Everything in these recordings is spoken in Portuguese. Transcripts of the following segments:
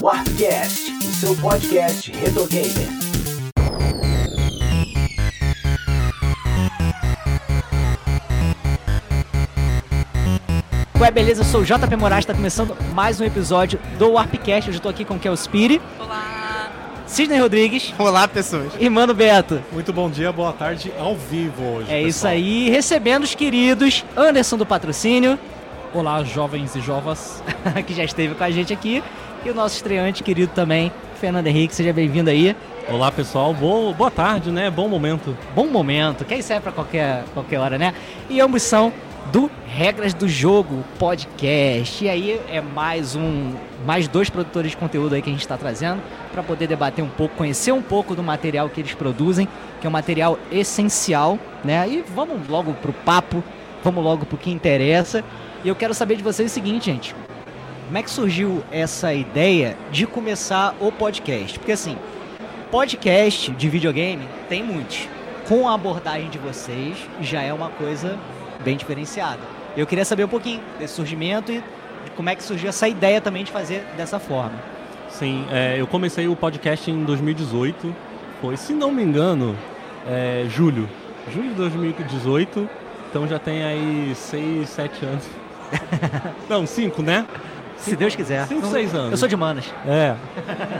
Warpcast, o seu podcast retro gamer. Ué, beleza? Eu sou o JP Moraes, está começando mais um episódio do Warpcast. Hoje eu tô aqui com o Kel Spiri, Olá! Sidney Rodrigues Olá, pessoas. e Mano Beto. Muito bom dia, boa tarde ao vivo hoje. É isso pessoal. aí, recebendo os queridos Anderson do Patrocínio, Olá, jovens e jovas. que já esteve com a gente aqui, e o nosso estreante querido também, Fernando Henrique. Seja bem-vindo aí. Olá, pessoal. Boa, boa tarde, né? Bom momento. Bom momento, que isso é pra qualquer, qualquer hora, né? E ambos são do Regras do Jogo Podcast. E aí é mais um, mais dois produtores de conteúdo aí que a gente está trazendo para poder debater um pouco, conhecer um pouco do material que eles produzem, que é um material essencial, né? E vamos logo pro papo, vamos logo pro que interessa. E eu quero saber de vocês o seguinte, gente. Como é que surgiu essa ideia de começar o podcast? Porque assim, podcast de videogame tem muitos. Com a abordagem de vocês, já é uma coisa bem diferenciada. Eu queria saber um pouquinho desse surgimento e de como é que surgiu essa ideia também de fazer dessa forma. Sim, é, eu comecei o podcast em 2018. Foi, se não me engano, é, julho. Julho de 2018. Então já tem aí 6, 7 anos. não, 5, né? Se Deus quiser. Cinco, seis anos. Eu sou de Manas. É.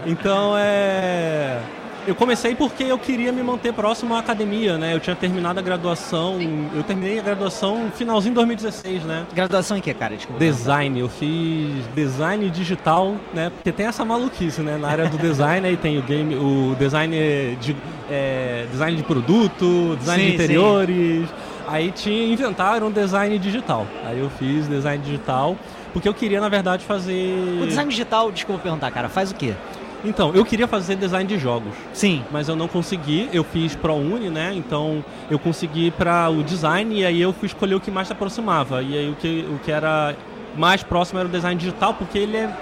Então é. Eu comecei porque eu queria me manter próximo à academia, né? Eu tinha terminado a graduação. Eu terminei a graduação no finalzinho de 2016, né? Graduação em que, cara? Desculpa. Design, eu fiz design digital, né? Porque tem essa maluquice, né? Na área do design aí tem o game, o design de é, design de produto, design Sim, de interiores. Aí tinha inventaram design digital. Aí eu fiz design digital porque eu queria na verdade fazer. O design digital, desculpa perguntar, cara, faz o quê? Então, eu queria fazer design de jogos. Sim. mas eu não consegui. Eu fiz ProUni, né? Então eu consegui para o design e aí eu fui escolher o que mais se aproximava. E aí o que, o que era mais próximo era o design digital, porque ele é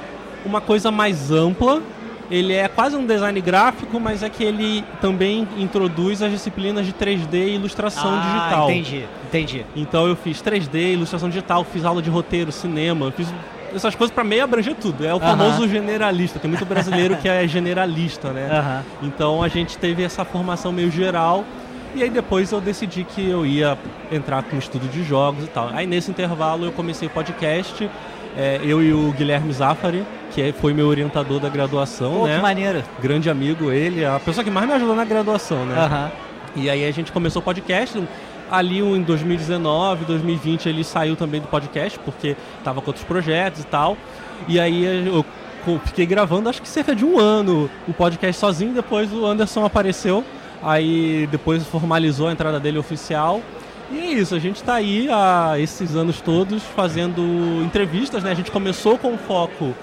uma coisa mais ampla. Ele é quase um design gráfico, mas é que ele também introduz as disciplinas de 3D e ilustração ah, digital. entendi, entendi. Então eu fiz 3D, ilustração digital, fiz aula de roteiro, cinema, fiz essas coisas para meio abranger tudo. É o Aham. famoso generalista. Tem muito brasileiro que é generalista, né? Aham. Então a gente teve essa formação meio geral. E aí depois eu decidi que eu ia entrar com estudo de jogos e tal. Aí nesse intervalo eu comecei o podcast. é, eu e o Guilherme Zafari, que é- foi meu orientador da graduação, Pô, né? que maneiro. Grande amigo ele, a pessoa que mais me ajudou na graduação, né? Aham. E aí a gente começou o podcast. Ali em 2019, 2020 ele saiu também do podcast, porque tava com outros projetos e tal. E aí eu fiquei gravando acho que cerca de um ano o podcast sozinho, depois o Anderson apareceu. Aí depois formalizou a entrada dele oficial. E é isso, a gente tá aí há esses anos todos fazendo entrevistas, né? A gente começou com foco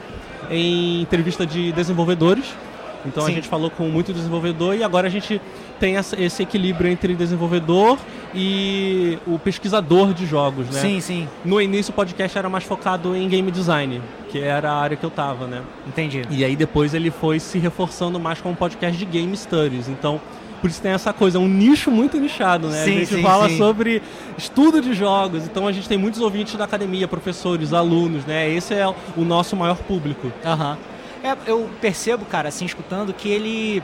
em entrevista de desenvolvedores. Então Sim. a gente falou com muito desenvolvedor e agora a gente tem essa- esse equilíbrio entre desenvolvedor e o pesquisador de jogos, né? Sim, sim, No início o podcast era mais focado em game design, que era a área que eu tava, né? entendi. E aí depois ele foi se reforçando mais como um podcast de game studies. Então, por isso tem essa coisa, é um nicho muito nichado, né? Sim, a gente sim, fala sim. sobre estudo de jogos, então a gente tem muitos ouvintes da academia, professores, alunos, né? Esse é o nosso maior público. Aham. É, eu percebo, cara, assim, escutando, que ele.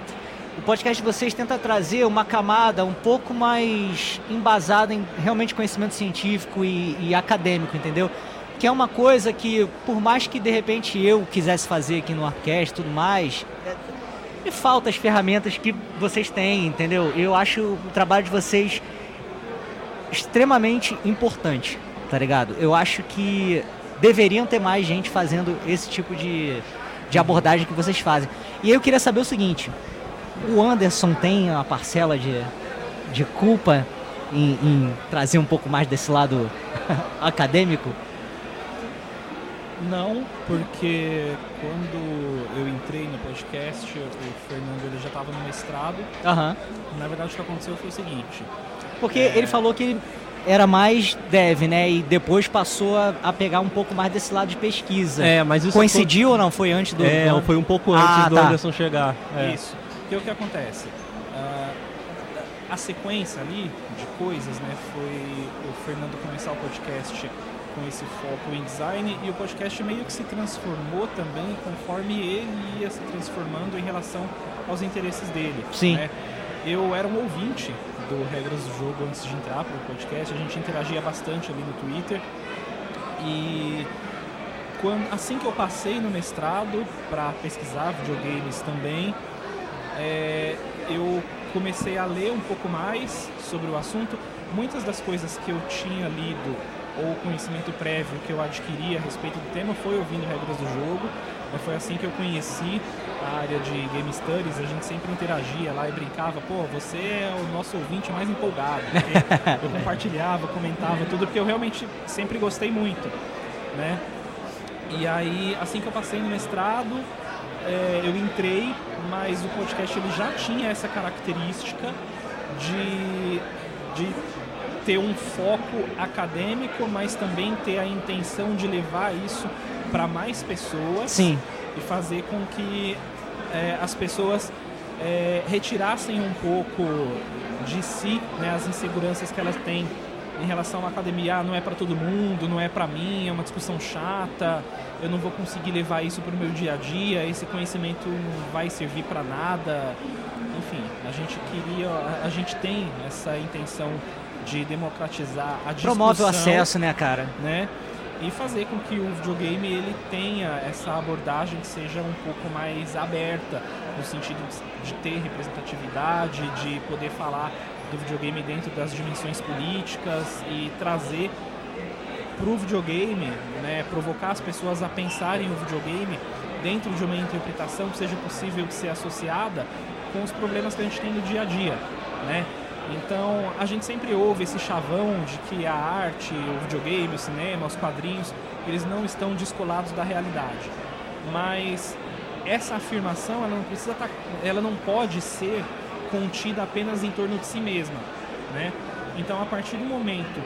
O podcast de vocês tenta trazer uma camada um pouco mais embasada em realmente conhecimento científico e, e acadêmico, entendeu? Que é uma coisa que, por mais que de repente eu quisesse fazer aqui no Arcast e tudo mais, me falta as ferramentas que vocês têm, entendeu? Eu acho o trabalho de vocês extremamente importante, tá ligado? Eu acho que deveriam ter mais gente fazendo esse tipo de, de abordagem que vocês fazem. E eu queria saber o seguinte: o Anderson tem uma parcela de, de culpa em, em trazer um pouco mais desse lado acadêmico? Não, porque quando eu entrei no podcast, o Fernando ele já estava no mestrado. Aham. Na verdade, o que aconteceu foi o seguinte: Porque É. ele falou que ele era mais dev, né? E depois passou a, a pegar um pouco mais desse lado de pesquisa. É, mas isso Coincidiu ou não? Foi antes do. Foi, é, foi um pouco antes Ah, do tá. Anderson chegar. É. Isso. Porque o que acontece? Ah, a sequência ali de coisas, né, foi o Fernando começar o podcast com esse foco em design e o podcast meio que se transformou também conforme ele ia se transformando em relação aos interesses dele. Sim. né? Eu era um ouvinte do Regras do Jogo antes de entrar para o podcast, a gente interagia bastante ali no Twitter e quando, assim que eu passei no mestrado para pesquisar videogames também, é, eu comecei a ler um pouco mais sobre o assunto. Muitas das coisas que eu tinha lido ou conhecimento prévio que eu adquiri a respeito do tema foi ouvindo regras do jogo. Mas Foi assim que eu conheci a área de Game Studies. A gente sempre interagia lá e brincava. Pô, você é o nosso ouvinte mais empolgado. Eu compartilhava, comentava tudo, porque eu realmente sempre gostei muito, né? E aí, assim que eu passei no mestrado, é, eu entrei, mas o podcast ele já tinha essa característica de, de ter um foco acadêmico, mas também ter a intenção de levar isso para mais pessoas Sim. e fazer com que é, as pessoas é, retirassem um pouco de si né, as inseguranças que elas têm em relação à academia. Ah, não é para todo mundo, não é para mim, é uma discussão chata, eu não vou conseguir levar isso para o meu dia a dia, esse conhecimento não vai servir para nada. Enfim, a gente queria, a, gente tem essa intenção de democratizar a discussão Promove o acesso, né, cara? né? E fazer com que o videogame ele tenha essa abordagem que seja um pouco mais aberta, no sentido de ter representatividade, de poder falar do videogame dentro das dimensões políticas e trazer para o videogame, né, provocar as pessoas a pensarem o videogame dentro de uma interpretação que seja possível de ser associada com os problemas que a gente tem no dia a dia, né? Então a gente sempre ouve esse chavão de que a arte, o videogame, o cinema, os quadrinhos, eles não estão descolados da realidade. Mas essa afirmação, ela não precisa tá, ela não pode ser contida apenas em torno de si mesma, né? Então a partir do momento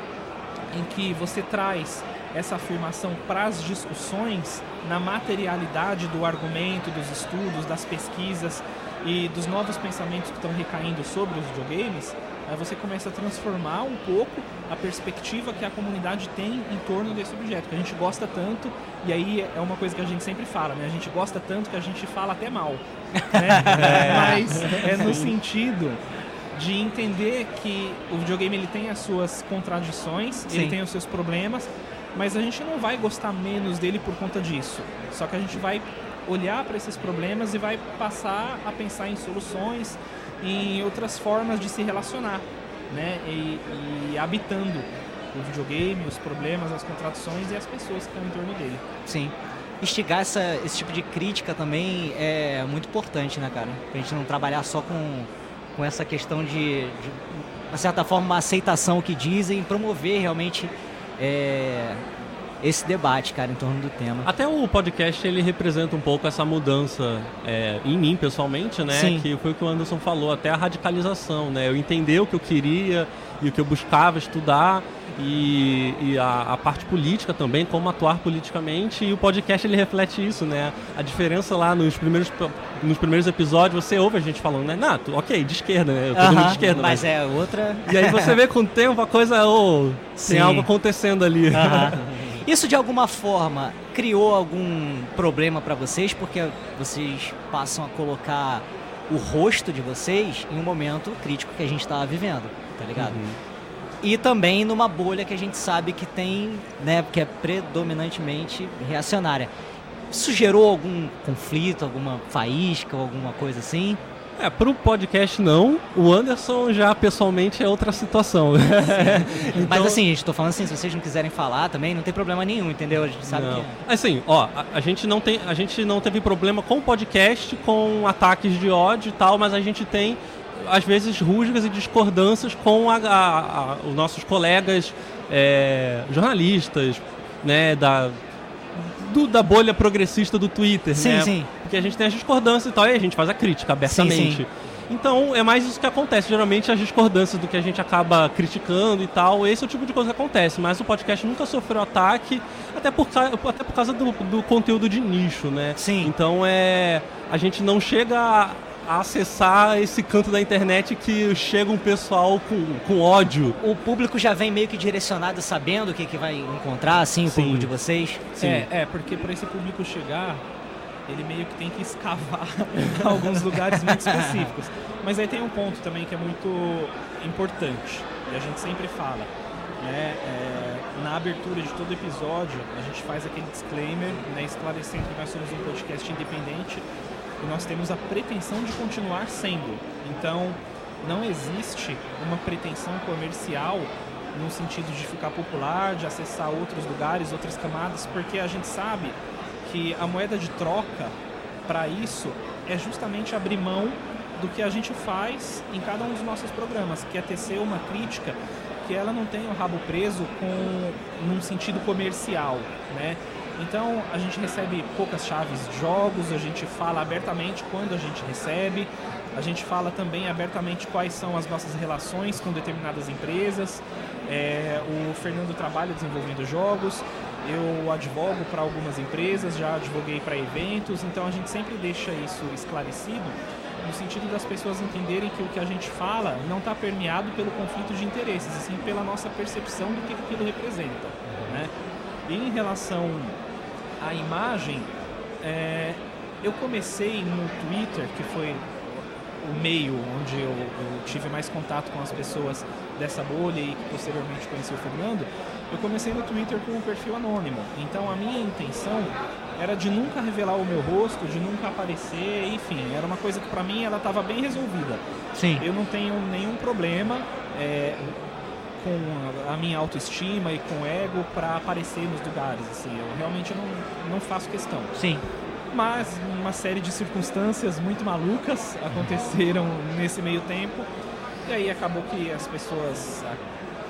em que você traz essa afirmação para as discussões na materialidade do argumento, dos estudos, das pesquisas e dos novos pensamentos que estão recaindo sobre os videogames, você começa a transformar um pouco a perspectiva que a comunidade tem em torno desse objeto, que a gente gosta tanto, e aí é uma coisa que a gente sempre fala, né? A gente gosta tanto que a gente fala até mal, né? Mas é no sentido de entender que o videogame ele tem as suas contradições, Sim. ele tem os seus problemas, mas a gente não vai gostar menos dele por conta disso. Só que a gente vai olhar para esses problemas e vai passar a pensar em soluções, em outras formas de se relacionar, né? E, e habitando o videogame, os problemas, as contradições e as pessoas que estão em torno dele. Sim. Instigar essa, esse tipo de crítica também é muito importante, né, cara? Pra gente não trabalhar só com, com essa questão de, de, de certa forma, uma aceitação que dizem, promover realmente é, esse debate, cara, em torno do tema. Até o podcast ele representa um pouco essa mudança é, em mim pessoalmente, né? Sim. Que foi o que o Anderson falou, até a radicalização, né? Eu entender o que eu queria e o que eu buscava estudar e, e a, a parte política também, como atuar politicamente. E o podcast ele reflete isso, né? A diferença lá nos primeiros, nos primeiros episódios, você ouve a gente falando, né? Tu- ok, de esquerda, né? Todo mundo Aham, de esquerda. mas é outra. E aí você vê com o tempo a coisa, Sim. tem algo acontecendo ali. Aham. Isso de alguma forma criou algum problema pra vocês, porque vocês passam a colocar o rosto de vocês em um momento crítico que a gente estava vivendo, tá ligado? Uhum. E também numa bolha que a gente sabe que tem, né, que é predominantemente reacionária. Isso gerou algum conflito, alguma faísca, alguma coisa assim? É, pro podcast não. O Anderson já pessoalmente é outra situação. Então- Mas assim, gente, tô falando assim, se vocês não quiserem falar também, não tem problema nenhum, entendeu? A gente sabe Não. que é. Assim, ó, a, a gente não tem, a gente não teve problema com o podcast, com ataques de ódio e tal, mas a gente tem às vezes rusgas e discordâncias com a, a- os nossos colegas é, jornalistas, né, da do- da bolha progressista do Twitter, Sim, né? sim. Porque a gente tem as discordâncias e tal, e a gente faz a crítica abertamente. sim. Então é mais isso que acontece. Geralmente as discordâncias do que a gente acaba criticando e tal, esse é o tipo de coisa que acontece. Mas o podcast nunca sofreu ataque, até por, até por causa do, do conteúdo de nicho, né? Sim. Então é. A gente não chega a, a acessar esse canto da internet que chega um pessoal com, com ódio. O público já vem meio que direcionado, sabendo o que, que vai encontrar, assim, o Sim. público de vocês. É, é, porque para esse público chegar, ele meio que tem que escavar alguns lugares muito específicos. Mas aí tem um ponto também que é muito importante, e a gente sempre fala. Né? É, na abertura de todo episódio, a gente faz aquele disclaimer, né, esclarecendo que nós somos um podcast independente e nós temos a pretensão de continuar sendo. Então, não existe uma pretensão comercial no sentido de ficar popular, de acessar outros lugares, outras camadas, porque a gente sabe que a moeda de troca para isso é justamente abrir mão do que a gente faz em cada um dos nossos programas, que é tecer uma crítica que ela não tem o rabo preso com num sentido comercial, né? Então a gente recebe poucas chaves de jogos, a gente fala abertamente quando a gente recebe, a gente fala também abertamente quais são as nossas relações com determinadas empresas. É, o Fernando trabalha desenvolvendo jogos, eu advogo para algumas empresas, já advoguei para eventos, então a gente sempre deixa isso esclarecido no sentido das pessoas entenderem que o que a gente fala não está permeado pelo conflito de interesses, e sim pela nossa percepção do que aquilo representa. Né? E em relação à imagem, é, eu comecei no Twitter, que foi o meio onde eu, eu, tive mais contato com as pessoas dessa bolha e que posteriormente conheci o Fernando, eu comecei no Twitter com um perfil anônimo. Então a minha intenção era de nunca revelar o meu rosto, de nunca aparecer, enfim, era uma coisa que para mim ela estava bem resolvida. Sim. Eu não tenho nenhum problema é, com a minha autoestima e com o ego para aparecer nos lugares, assim, eu realmente não, não faço questão. Sim. Mas uma série de circunstâncias muito malucas aconteceram nesse meio tempo e aí acabou que as pessoas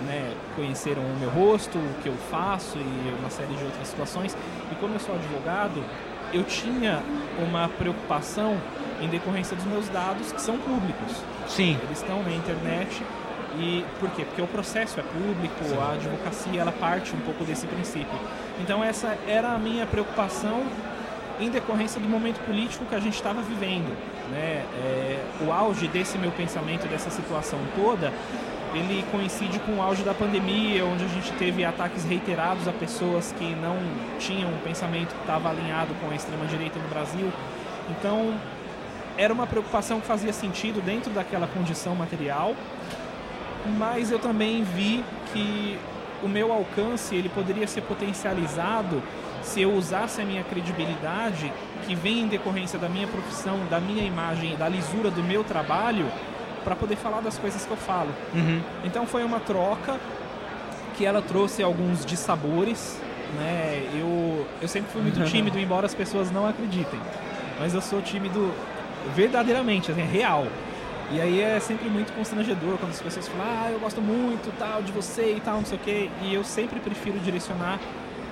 né, conheceram o meu rosto, o que eu faço e uma série de outras situações. E como eu sou advogado, eu tinha uma preocupação em decorrência dos meus dados que são públicos. Sim. Eles estão na internet e por quê? Porque o processo é público, Sim. a advocacia ela parte um pouco desse princípio. Então essa era a minha preocupação em decorrência do momento político que a gente estava vivendo. Né? É, o auge desse meu pensamento, dessa situação toda, ele coincide com o auge da pandemia, onde a gente teve ataques reiterados a pessoas que não tinham um pensamento que estava alinhado com a extrema-direita no Brasil. Então, era uma preocupação que fazia sentido dentro daquela condição material, mas eu também vi que o meu alcance ele poderia ser potencializado se eu usasse a minha credibilidade, que vem em decorrência da minha profissão, da minha imagem, da lisura do meu trabalho, para poder falar das coisas que eu falo. Uhum. Então foi uma troca que ela trouxe alguns dissabores, né? Eu, eu sempre fui muito tímido, embora as pessoas não acreditem. Mas eu sou tímido verdadeiramente, assim, real. E aí é sempre muito constrangedor quando as pessoas falam, ah, eu gosto muito tal de você e tal, não sei o quê. E eu sempre prefiro direcionar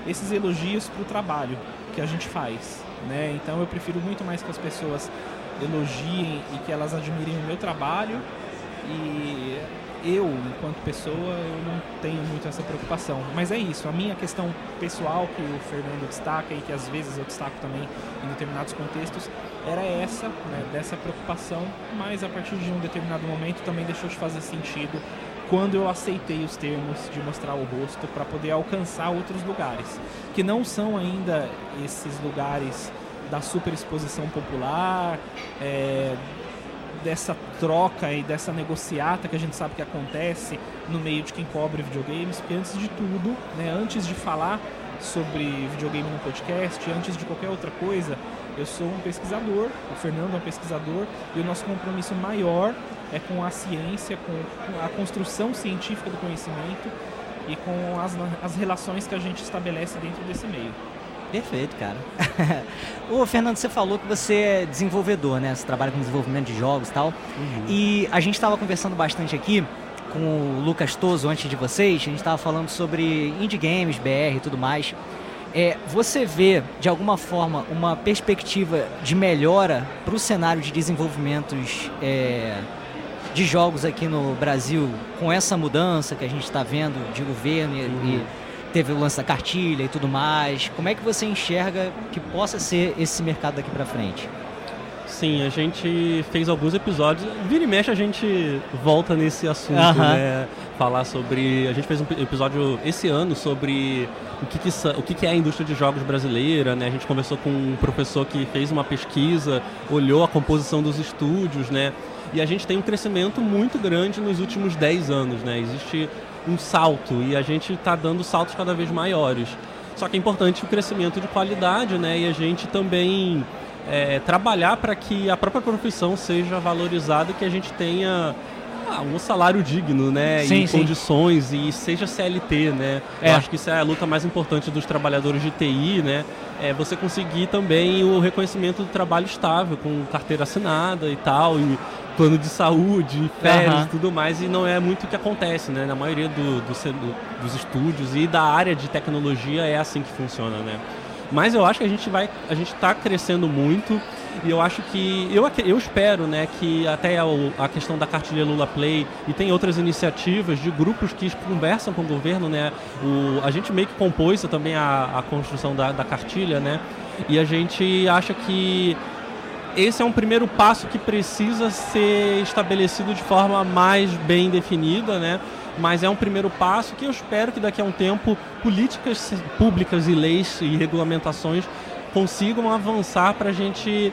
esses elogios para o trabalho que a gente faz, né? Então eu prefiro muito mais que as pessoas elogiem e que elas admirem o meu trabalho e eu, enquanto pessoa, eu não tenho muito essa preocupação. Mas é isso, a minha questão pessoal que o Fernando destaca e que às vezes eu destaco também em determinados contextos, era essa, né, dessa preocupação, mas a partir de um determinado momento também deixou de fazer sentido quando eu aceitei os termos de mostrar o rosto para poder alcançar outros lugares, que não são ainda esses lugares da superexposição popular, é, dessa troca e dessa negociata que a gente sabe que acontece no meio de quem cobre videogames, porque antes de tudo, né, antes de falar sobre videogame no podcast, antes de qualquer outra coisa, eu sou um pesquisador, o Fernando é um pesquisador, e o nosso compromisso maior é com a ciência, com a construção científica do conhecimento e com as, as relações que a gente estabelece dentro desse meio. Perfeito, cara. Ô, Fernando, você falou que você é desenvolvedor, né? Você trabalha com desenvolvimento de jogos e tal. Uhum. E a gente estava conversando bastante aqui com o Lucas Toso antes de vocês. A gente estava falando sobre indie games, BR e tudo mais. É, você vê, de alguma forma, uma perspectiva de melhora para o cenário de desenvolvimentos é, de jogos aqui no Brasil com essa mudança que a gente está vendo de governo e, uhum. e teve o lance da cartilha e tudo mais. Como é que você enxerga que possa ser esse mercado daqui para frente? Sim, a gente fez alguns episódios. Vira e mexe a gente volta nesse assunto, Aham. né? Falar sobre. A gente fez um episódio esse ano sobre o que, que, o que, que é a indústria de jogos brasileira, né? A gente conversou com um professor que fez uma pesquisa, olhou a composição dos estúdios, né? E a gente tem um crescimento muito grande nos últimos 10 anos, né? Existe um salto e a gente está dando saltos cada vez maiores. Só que é importante o crescimento de qualidade, né? E a gente também é, trabalhar para que a própria profissão seja valorizada, que a gente tenha ah, um salário digno, né? Sim, e sim. condições e seja CLT, né? É. Eu acho que isso é a luta mais importante dos trabalhadores de TI, né? É você conseguir também o reconhecimento do trabalho estável, com carteira assinada e tal, e plano de saúde, férias e tudo mais, e não é muito o que acontece, né? Na maioria do- do do- dos estúdios e da área de tecnologia é assim que funciona, né? Mas eu acho que a gente vai, a gente está crescendo muito e eu acho que eu, eu espero, né, que até o- a questão da cartilha Lula Play e tem outras iniciativas de grupos que conversam com o governo, né? O, a gente meio que compôs também a, a construção da, da cartilha, né? E a gente acha que esse é um primeiro passo que precisa ser estabelecido de forma mais bem definida, né? Mas é um primeiro passo que eu espero que daqui a um tempo políticas públicas e leis e regulamentações consigam avançar para a gente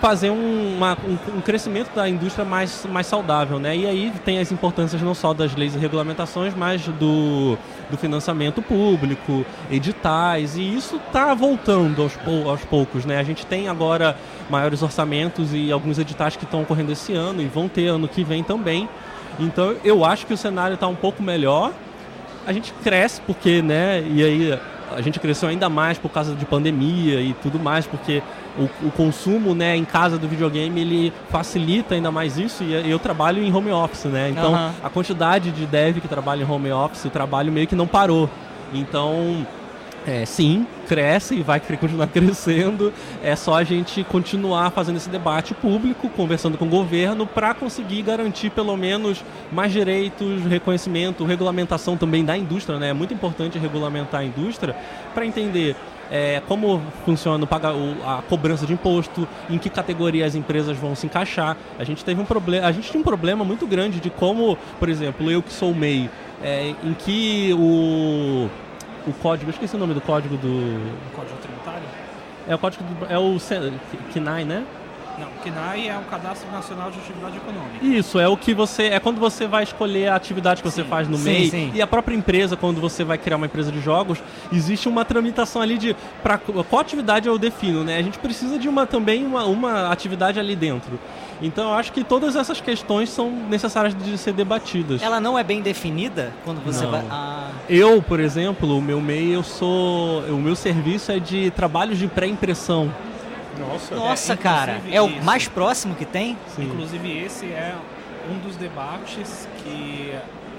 fazer um, uma- um- um crescimento da indústria mais, mais saudável, né? E aí tem as importâncias não só das leis e regulamentações, mas do, do financiamento público, editais, e isso está voltando aos, aos poucos, né? A gente tem agora maiores orçamentos e alguns editais que estão ocorrendo esse ano e vão ter ano que vem também. Então eu acho que o cenário está um pouco melhor. A gente cresce porque, né? E aí a gente cresceu ainda mais por causa de pandemia e tudo mais, porque o, o consumo, né, em casa do videogame ele facilita ainda mais isso. E eu trabalho em home office, né? Então Aham. a quantidade de dev que trabalha em home office, o trabalho meio que não parou. Então é, sim, cresce e vai continuar crescendo. É só a gente continuar fazendo esse debate público, conversando com o governo, para conseguir garantir pelo menos mais direitos, reconhecimento, regulamentação também da indústria. Né? É muito importante regulamentar a indústria para entender é, como funciona a cobrança de imposto, em que categoria as empresas vão se encaixar. A gente teve um problema, a gente tinha um problema muito grande de como, por exemplo, eu que sou MEI, é, em que o o código, eu esqueci o nome do código do. Um código tributário? É o código do. É o KNAI, né? Não, o KNAI é o Cadastro Nacional de Atividade Econômica. Isso, é o que você. É quando você vai escolher a atividade que você Sim. faz no Sim, MEI. sim. E a própria empresa, quando você vai criar uma empresa de jogos, existe uma tramitação ali de. Pra, qual atividade eu defino, né? A gente precisa de uma também uma, uma atividade ali dentro. Então eu acho que todas essas questões são necessárias de ser debatidas. Ela não é bem definida quando você Não. vai. Ah, Eu, por exemplo, o meu MEI, eu sou. O meu serviço é de trabalhos de pré-impressão. Nossa. nossa, É, cara. É o isso. mais próximo que tem? Sim. Inclusive esse é um dos debates que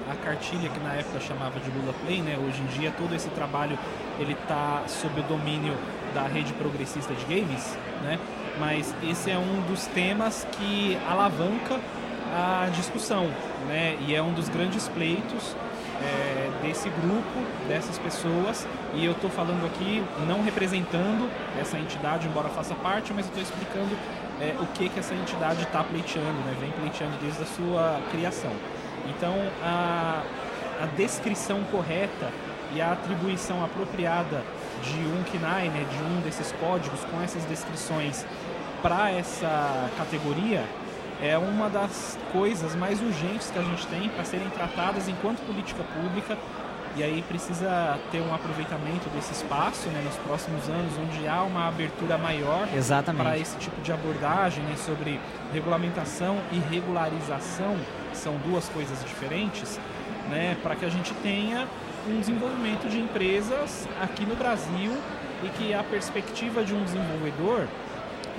a cartilha que na época chamava de Lula Play, né? Hoje em dia todo esse trabalho ele tá sob o domínio da rede progressista de games, né? Mas esse é um dos temas que alavanca a discussão, né? E é um dos grandes pleitos é, desse grupo, dessas pessoas. E eu estou falando aqui não representando essa entidade, embora faça parte, mas estou explicando é, o que, que essa entidade está pleiteando, né? vem pleiteando desde a sua criação. Então, a, a descrição correta e a atribuição apropriada de um KNAI, né, de um desses códigos com essas descrições para essa categoria é uma das coisas mais urgentes que a gente tem para serem tratadas enquanto política pública. E aí precisa ter um aproveitamento desse espaço né, nos próximos anos, onde há uma abertura maior para esse tipo de abordagem né, sobre regulamentação e regularização, que são duas coisas diferentes, né, para que a gente tenha um desenvolvimento de empresas aqui no Brasil e que a perspectiva de um desenvolvedor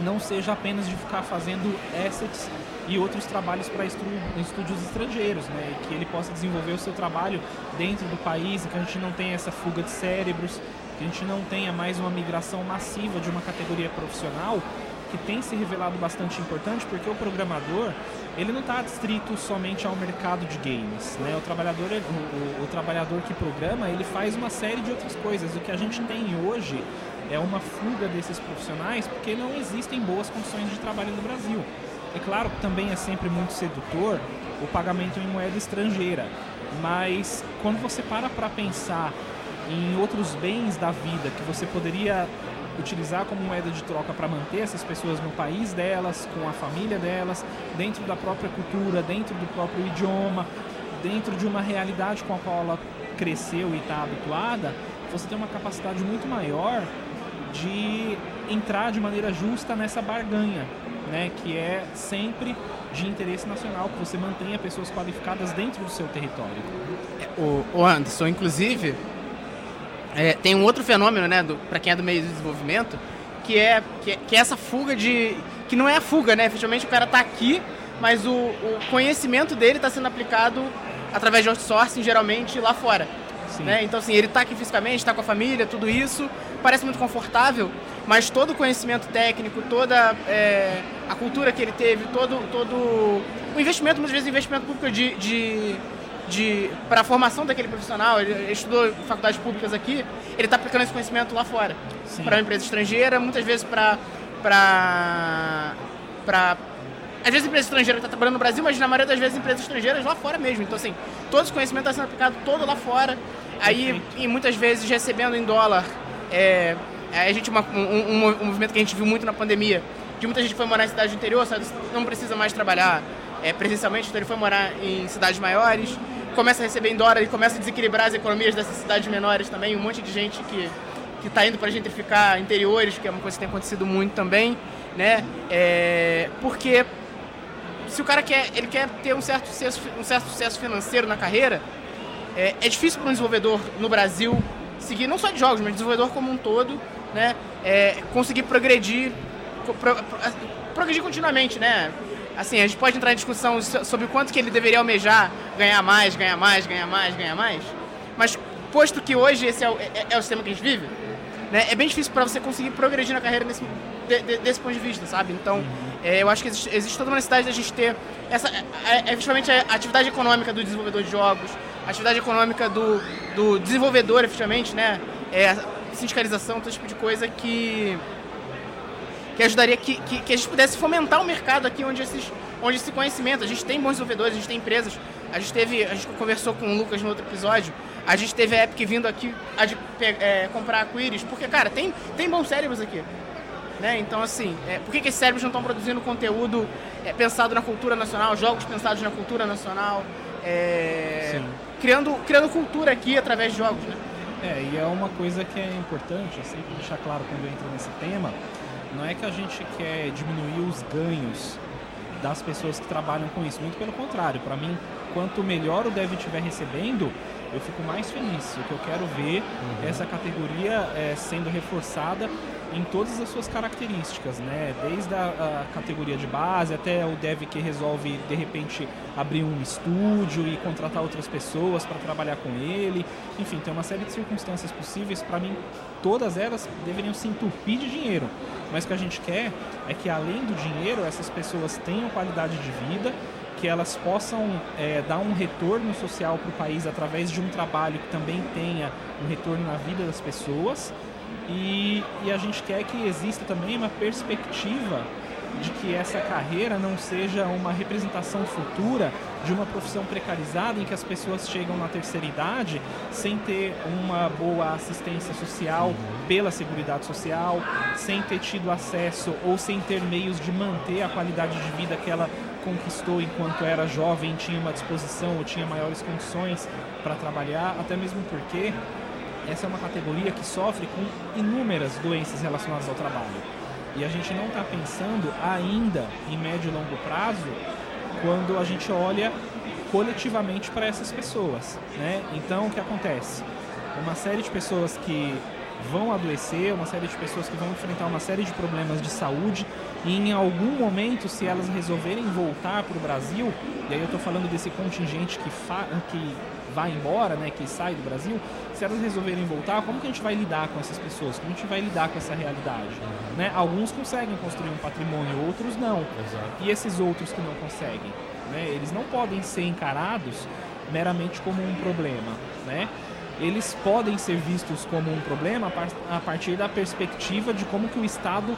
não seja apenas de ficar fazendo assets e outros trabalhos para estúdios estrangeiros, né? Que ele possa desenvolver o seu trabalho dentro do país, que a gente não tenha essa fuga de cérebros, que a gente não tenha mais uma migração massiva de uma categoria profissional que tem se revelado bastante importante, porque o programador ele não está adstrito somente ao mercado de games, né? O trabalhador, o, o- o trabalhador que programa, ele faz uma série de outras coisas. O que a gente tem hoje é uma fuga desses profissionais porque não existem boas condições de trabalho no Brasil. É claro que também é sempre muito sedutor o pagamento em moeda estrangeira, mas quando você para para pensar em outros bens da vida que você poderia utilizar como moeda de troca para manter essas pessoas no país delas, com a família delas, dentro da própria cultura, dentro do próprio idioma, dentro de uma realidade com a qual ela cresceu e está habituada, você tem uma capacidade muito maior de entrar de maneira justa nessa barganha, né, que é sempre de interesse nacional, que você mantenha pessoas qualificadas dentro do seu território. O, o Anderson, inclusive, é, tem um outro fenômeno, né, para quem é do meio do desenvolvimento, que é, que é, que é essa fuga de. que não é a fuga, né? Efetivamente o cara está aqui, mas o, o conhecimento dele está sendo aplicado através de outsourcing, geralmente lá fora. Né? Então, assim, ele está aqui fisicamente, está com a família, tudo isso, parece muito confortável, mas todo o conhecimento técnico, toda é, a cultura que ele teve, todo, todo o investimento, muitas vezes investimento público de, de, de para a formação daquele profissional, ele, ele estudou em faculdades públicas aqui, ele está aplicando esse conhecimento lá fora, para uma empresa estrangeira, muitas vezes para para às vezes empresa estrangeira está trabalhando no Brasil, mas na maioria das vezes empresas estrangeiras lá fora mesmo. Então, assim, todo esse conhecimento está sendo aplicado todo lá fora. Aí, e muitas vezes recebendo em dólar. É, a gente, uma, um, um, um, movimento que a gente viu muito na pandemia, de muita gente foi morar em cidade do interior, sabe, não precisa mais trabalhar é, presencialmente, então ele foi morar em cidades maiores, começa a receber em dólar e começa a desequilibrar as economias dessas cidades menores também. Um monte de gente que que está indo para gentrificar interiores, que é uma coisa que tem acontecido muito também, né? É, porque se o cara quer, ele quer ter um certo sucesso, um certo sucesso financeiro na carreira, é, é difícil para um desenvolvedor no Brasil seguir, não só de jogos, mas desenvolvedor como um todo, né? É, conseguir progredir, pro, progredir continuamente, né? Assim, a gente pode entrar em discussão sobre quanto que ele deveria almejar ganhar mais, ganhar mais, ganhar mais, ganhar mais. Mas posto que hoje esse é o, é, é o sistema que a gente vive, né, é bem difícil para você conseguir progredir na carreira nesse, de, de, desse ponto de vista, sabe? Então, é, eu acho que existe, existe, toda uma necessidade da gente ter essa, é, é, efetivamente, a atividade econômica do desenvolvedor de jogos, atividade econômica do, do desenvolvedor, efetivamente, né? É, sindicalização, todo tipo de coisa que que ajudaria que, que, que, a gente pudesse fomentar o mercado aqui onde, esses, onde esse conhecimento. A gente tem bons desenvolvedores, a gente tem empresas. A gente teve, a gente conversou com o Lucas no outro episódio. A gente teve a Epic vindo aqui é, comprar a Quiris, porque, cara, tem, tem bons cérebros aqui. Né? Então, assim, é, por que, que esses cérebros não estão produzindo conteúdo é, pensado na cultura nacional, jogos pensados na cultura nacional, é, criando, criando cultura aqui através de jogos, né? É, e é uma coisa que é importante, assim, deixar claro quando eu entro nesse tema, não é que a gente quer diminuir os ganhos das pessoas que trabalham com isso, muito pelo contrário, para mim, quanto melhor o dev estiver recebendo, eu fico mais feliz. O que eu quero ver uhum. essa categoria é, sendo reforçada em todas as suas características, né? Desde a, a, categoria de base até o dev que resolve de repente abrir um estúdio e contratar outras pessoas para trabalhar com ele. Enfim, tem uma série de circunstâncias possíveis. Para mim, todas elas deveriam se entupir de dinheiro. Mas o que a gente quer é que além do dinheiro, essas pessoas tenham qualidade de vida que elas possam é, dar um retorno social para o país através de um trabalho que também tenha um retorno na vida das pessoas e, e, a gente quer que exista também uma perspectiva de que essa carreira não seja uma representação futura de uma profissão precarizada em que as pessoas chegam na terceira idade sem ter uma boa assistência social pela Seguridade Social, sem ter tido acesso ou sem ter meios de manter a qualidade de vida que ela conquistou enquanto era jovem, tinha uma disposição ou tinha maiores condições para trabalhar, até mesmo porque essa é uma categoria que sofre com inúmeras doenças relacionadas ao trabalho. E a gente não está pensando ainda em médio e longo prazo quando a gente olha coletivamente para essas pessoas. Né? Então, o que acontece? Uma série de pessoas que vão adoecer, uma série de pessoas que vão enfrentar uma série de problemas de saúde e em algum momento, se elas resolverem voltar para o Brasil, e aí eu estou falando desse contingente que, que vai embora, né, que sai do Brasil, se elas resolverem voltar, como que a gente vai lidar com essas pessoas? Como a gente vai lidar com essa realidade? Né? Alguns conseguem construir um patrimônio, outros não. Exato. E esses outros que não conseguem? Né? Eles não podem ser encarados meramente como um problema. Né? eles podem ser vistos como um problema a par- a partir da perspectiva de como que o Estado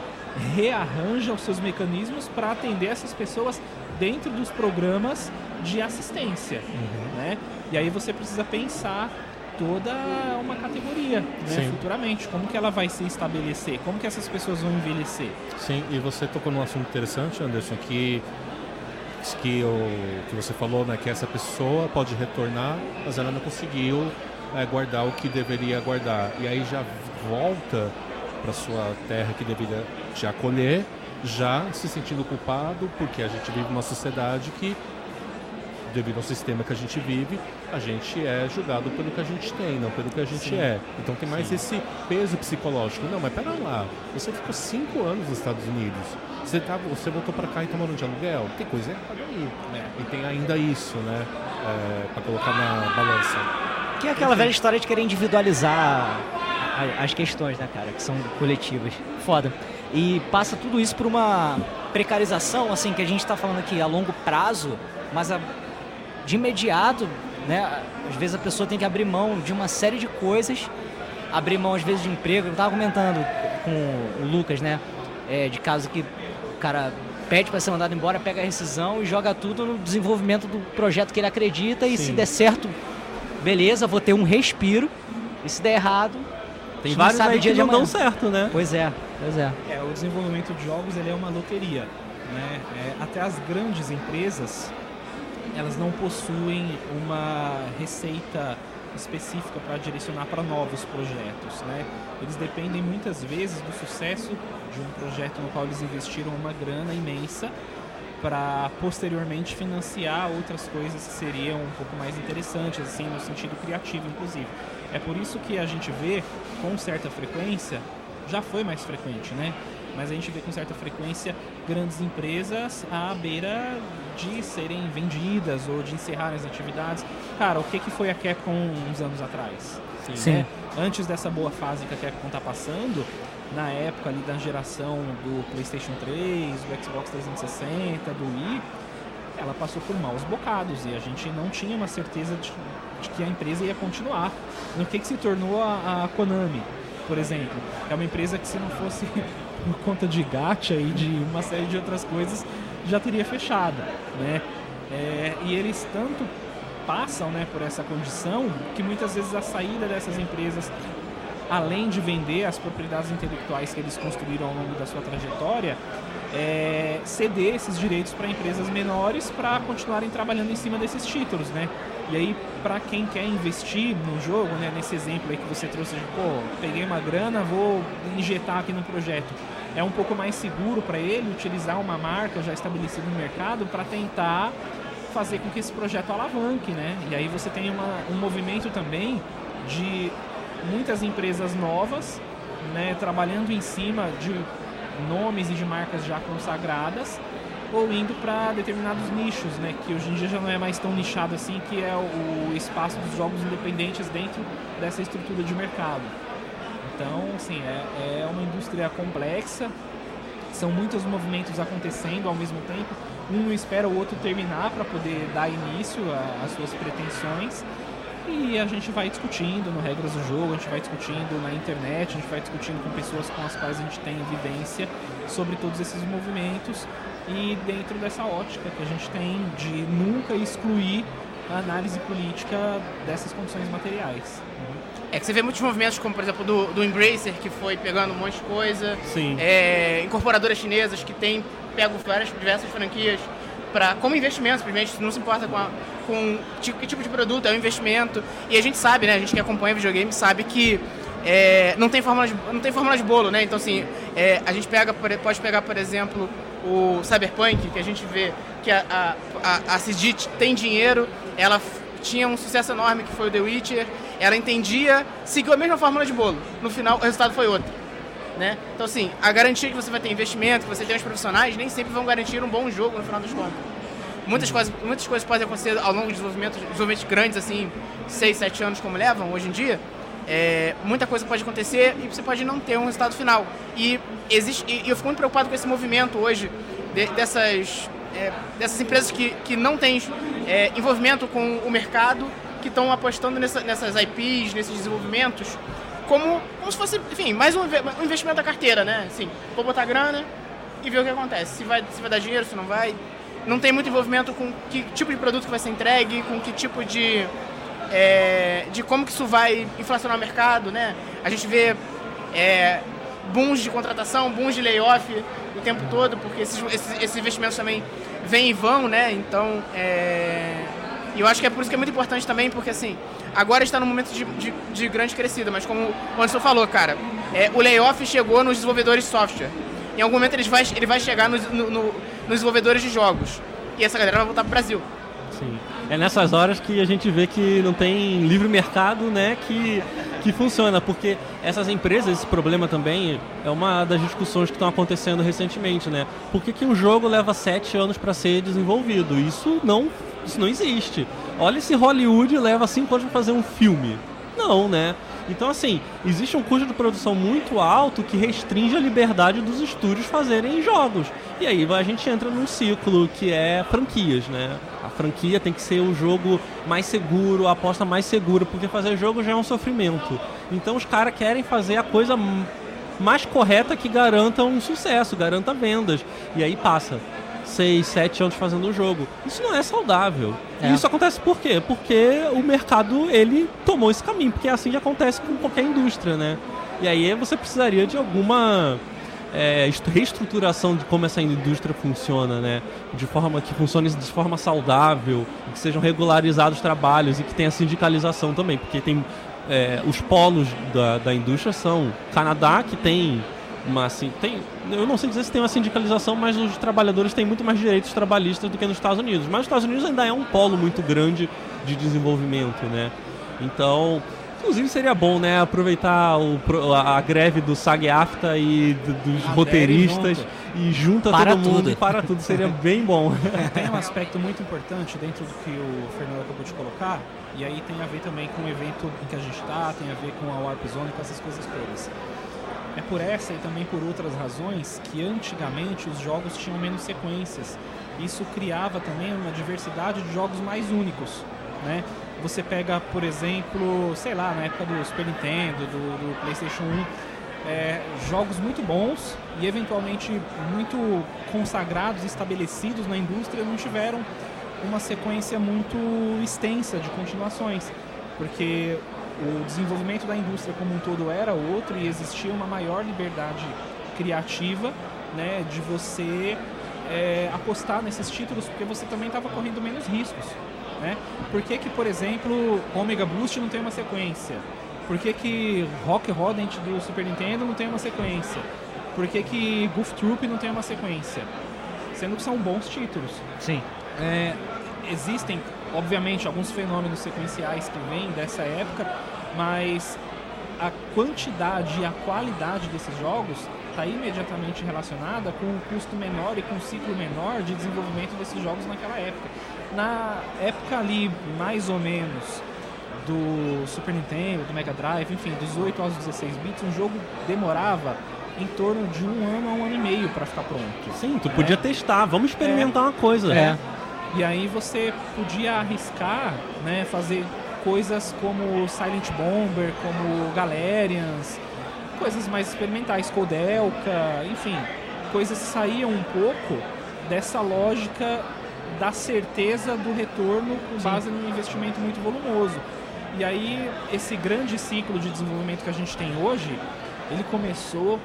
rearranja os seus mecanismos para atender essas pessoas dentro dos programas de assistência, né? E aí você precisa pensar toda uma categoria, né, futuramente, como que ela vai se estabelecer, como que essas pessoas vão envelhecer. Sim, e você tocou num assunto interessante, Anderson, que que, que você falou, né, que essa pessoa pode retornar, mas ela não conseguiu é, guardar o que deveria guardar. E aí já volta para sua terra que deveria te acolher, já se sentindo culpado, porque a gente vive numa sociedade que, devido ao sistema que a gente vive, a gente é julgado pelo que a gente tem, não pelo que a gente Sim. é. Então tem mais esse peso psicológico. Não, mas pera lá, você ficou cinco anos nos Estados Unidos. Você, tá, você voltou para cá e tá morando de aluguel? Tem coisa errada aí. E tem ainda isso, né? para colocar na balança. Que é aquela velha história de querer individualizar as questões, né, cara? Que são coletivas. Foda. E passa tudo isso por uma precarização, assim, que a gente tá falando aqui a longo prazo, mas a- de imediato, né? Às vezes a pessoa tem que abrir mão de uma série de coisas, abrir mão às vezes de emprego. Eu tava comentando com o Lucas, né? É, de caso que o cara pede para ser mandado embora, pega a rescisão e joga tudo no desenvolvimento do projeto que ele acredita e se Sim. der certo, beleza, vou ter um respiro. E se der errado, a Tem vários sabe aí o dia que de não dão certo, né? Pois é, pois é. É, o desenvolvimento de jogos ele é uma loteria. Né? É, até as grandes empresas elas não possuem uma receita específica para direcionar para novos projetos. Né? Eles dependem muitas vezes do sucesso de um projeto no qual eles investiram uma grana imensa para posteriormente financiar outras coisas que seriam um pouco mais interessantes, assim, no sentido criativo, inclusive. É por isso que a gente vê com certa frequência, já foi mais frequente, né? Mas a gente vê com certa frequência grandes empresas à beira de serem vendidas ou de encerrarem as atividades. Cara, o que, que foi a Capcom uns anos atrás? Sim. né? Antes dessa boa fase que a Capcom está passando, na época ali da geração do PlayStation 3, do Xbox 360, do Wii, ela passou por maus bocados e a gente não tinha uma certeza de, de que a empresa ia continuar. No que, que se tornou a, a Konami, por exemplo? É uma empresa que se não fosse por conta de gacha e de uma série de outras coisas, já teria fechado, né? É, e eles tanto passam né, por essa condição que muitas vezes a saída dessas empresas além de vender as propriedades intelectuais que eles construíram ao longo da sua trajetória, é, ceder esses direitos para empresas menores para continuarem trabalhando em cima desses títulos, né? E aí, para quem quer investir no jogo, né, nesse exemplo aí que você trouxe de, pô, peguei uma grana, vou injetar aqui no projeto, é um pouco mais seguro para ele utilizar uma marca já estabelecida no mercado para tentar fazer com que esse projeto alavanque, né? E aí você tem uma, um movimento também de muitas empresas novas, né, trabalhando em cima de nomes e de marcas já consagradas ou indo para determinados nichos, né, que hoje em dia já não é mais tão nichado assim, que é o, o espaço dos jogos independentes dentro dessa estrutura de mercado. Então, assim, é, é uma indústria complexa, são muitos movimentos acontecendo ao mesmo tempo. Um não espera o outro terminar para poder dar início às suas pretensões. E a gente vai discutindo no regras do jogo, a gente vai discutindo na internet, a gente vai discutindo com pessoas com as quais a gente tem vivência sobre todos esses movimentos e dentro dessa ótica que a gente tem de nunca excluir a análise política dessas condições materiais. É que você vê muitos movimentos, como por exemplo do, do Embracer, que foi pegando um monte de coisa. Sim. É, incorporadoras chinesas que têm pego várias diversas franquias para como investimento, simplesmente não se importa com, a, com ti- que tipo de produto, é um investimento. E a gente sabe, né? A gente que acompanha videogame sabe que é, não, tem fórmula de, não tem fórmula de bolo, né? Então assim, é, a gente pega, pode pegar, por exemplo, o Cyberpunk, que a gente vê que a, a, a, a tem dinheiro, ela tinha um sucesso enorme que foi o The Witcher, ela entendia, seguiu a mesma fórmula de bolo. No final, o resultado foi outro. Né? Então, assim, a garantia que você vai ter investimento, que você tem os profissionais, nem sempre vão garantir um bom jogo no final das contas. Muitas, coisas, muitas coisas podem acontecer ao longo de desenvolvimento, desenvolvimentos grandes, assim, 6, 7 anos como levam hoje em dia. É, muita coisa pode acontecer e você pode não ter um resultado final. E, existe, e, e eu fico muito preocupado com esse movimento hoje de- dessas, é, dessas empresas que, que não têm é, envolvimento com o mercado que estão apostando nessa- nessas IPs, nesses desenvolvimentos, como, como se fosse, enfim, mais um, um investimento da carteira, né? Assim, vou botar grana e ver o que acontece. Se vai, se vai dar dinheiro, se não vai. Não tem muito envolvimento com que tipo de produto que vai ser entregue, com que tipo de. é, de como que isso vai inflacionar o mercado, né? A gente vê é, booms de contratação, booms de layoff o tempo todo, porque esses, esses, esses investimentos também vêm e vão, né? Então, é... E eu acho que é por isso que é muito importante também, porque assim, agora está num momento de, de, de grande crescida, mas como o Anderson falou, cara, é, o layoff chegou nos desenvolvedores de software. Em algum momento ele vai, ele vai chegar nos, no- no- nos desenvolvedores de jogos. E essa galera vai voltar pro Brasil. Sim. É nessas horas que a gente vê que não tem livre mercado, né, que, que funciona, porque essas empresas, esse problema também é uma das discussões que estão acontecendo recentemente, né? Por que, que um jogo leva sete anos para ser desenvolvido? Isso não, isso não existe. Olha se Hollywood leva cinco anos para fazer um filme. Não, né? Então, assim, existe um custo de produção muito alto que restringe a liberdade dos estúdios fazerem jogos. E aí a gente entra num ciclo que é franquias, né? A franquia tem que ser o jogo mais seguro, a aposta mais segura, porque fazer jogo já é um sofrimento. Então os caras querem fazer a coisa mais correta que garanta um sucesso, garanta vendas. E aí passa seis, sete anos fazendo o jogo. Isso não é saudável. É. E isso acontece por quê? Porque o mercado, ele tomou esse caminho, porque é assim que acontece com qualquer indústria, né? E aí você precisaria de alguma é, est- reestruturação de como essa indústria funciona, né? De forma que funcione de forma saudável, que sejam regularizados os trabalhos e que tenha sindicalização também, porque tem é, os polos da, da indústria são Canadá, que tem uma assim, tem, eu não sei dizer se tem uma sindicalização, mas os trabalhadores têm muito mais direitos trabalhistas do que nos Estados Unidos. Mas os Estados Unidos ainda é um polo muito grande de desenvolvimento, né? Então, inclusive seria bom, né, aproveitar o, a, a greve do SAG-AFTA e do- dos Adere roteiristas e junta Para todo mundo tudo. e para tudo, seria bem bom. Tem um aspecto muito importante dentro do que o Fernando acabou de colocar, e aí tem a ver também com o evento em que a gente está, tem a ver com a Warp Zone, com essas coisas todas. É por essa e também por outras razões que antigamente os jogos tinham menos sequências. Isso criava também uma diversidade de jogos mais únicos, né? Você pega, por exemplo, sei lá, na época do Super Nintendo, do, do PlayStation 1, é, jogos muito bons e eventualmente muito consagrados, estabelecidos na indústria, não tiveram uma sequência muito extensa de continuações, porque o desenvolvimento da indústria como um todo era outro e existia uma maior liberdade criativa, né, de você é, apostar nesses títulos, porque você também estava correndo menos riscos, né? Por que que, por exemplo, Omega Boost não tem uma sequência? Por que que Rock Rodent do Super Nintendo não tem uma sequência? Por que que Goof Troop não tem uma sequência? Sendo que são bons títulos. Sim. É, existem, obviamente, alguns fenômenos sequenciais que vêm dessa época, mas a quantidade e a qualidade desses jogos está imediatamente relacionada com o custo menor e com o ciclo menor de desenvolvimento desses jogos naquela época. Na época ali, mais ou menos, do Super Nintendo, do Mega Drive, enfim, dos 8 aos 16 bits, um jogo demorava em torno de um ano a um ano e meio para ficar pronto. Sim, tu podia testar, vamos experimentar uma coisa. É. E aí você podia arriscar, né, fazer coisas como Silent Bomber, como Galerians, coisas mais experimentais, Codelca, enfim, coisas que saíam um pouco dessa lógica da certeza do retorno com base num investimento muito volumoso. E aí esse grande ciclo de desenvolvimento que a gente tem hoje, ele começou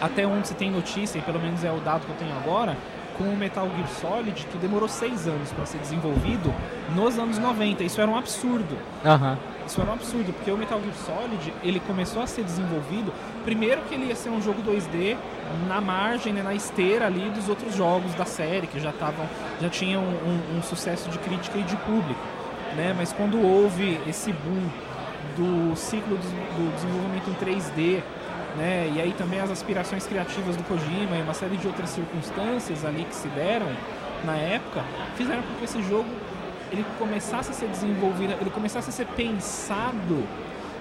até onde se tem notícia, e pelo menos é o dado que eu tenho agora, com o Metal Gear Solid, que demorou seis anos para ser desenvolvido nos anos 90. Isso era um absurdo. Aham. Isso era um absurdo, porque o Metal Gear Solid, ele começou a ser desenvolvido, primeiro que ele ia ser um jogo 2D na margem, né, na esteira ali dos outros jogos da série, que já estavam, já tinham um, um sucesso de crítica e de público, né? Mas quando houve esse boom do ciclo do, do desenvolvimento em 3D, né? E aí também as aspirações criativas do Kojima e uma série de outras circunstâncias ali que se deram na época, fizeram com que esse jogo ele começasse a ser desenvolvido, ele começasse a ser pensado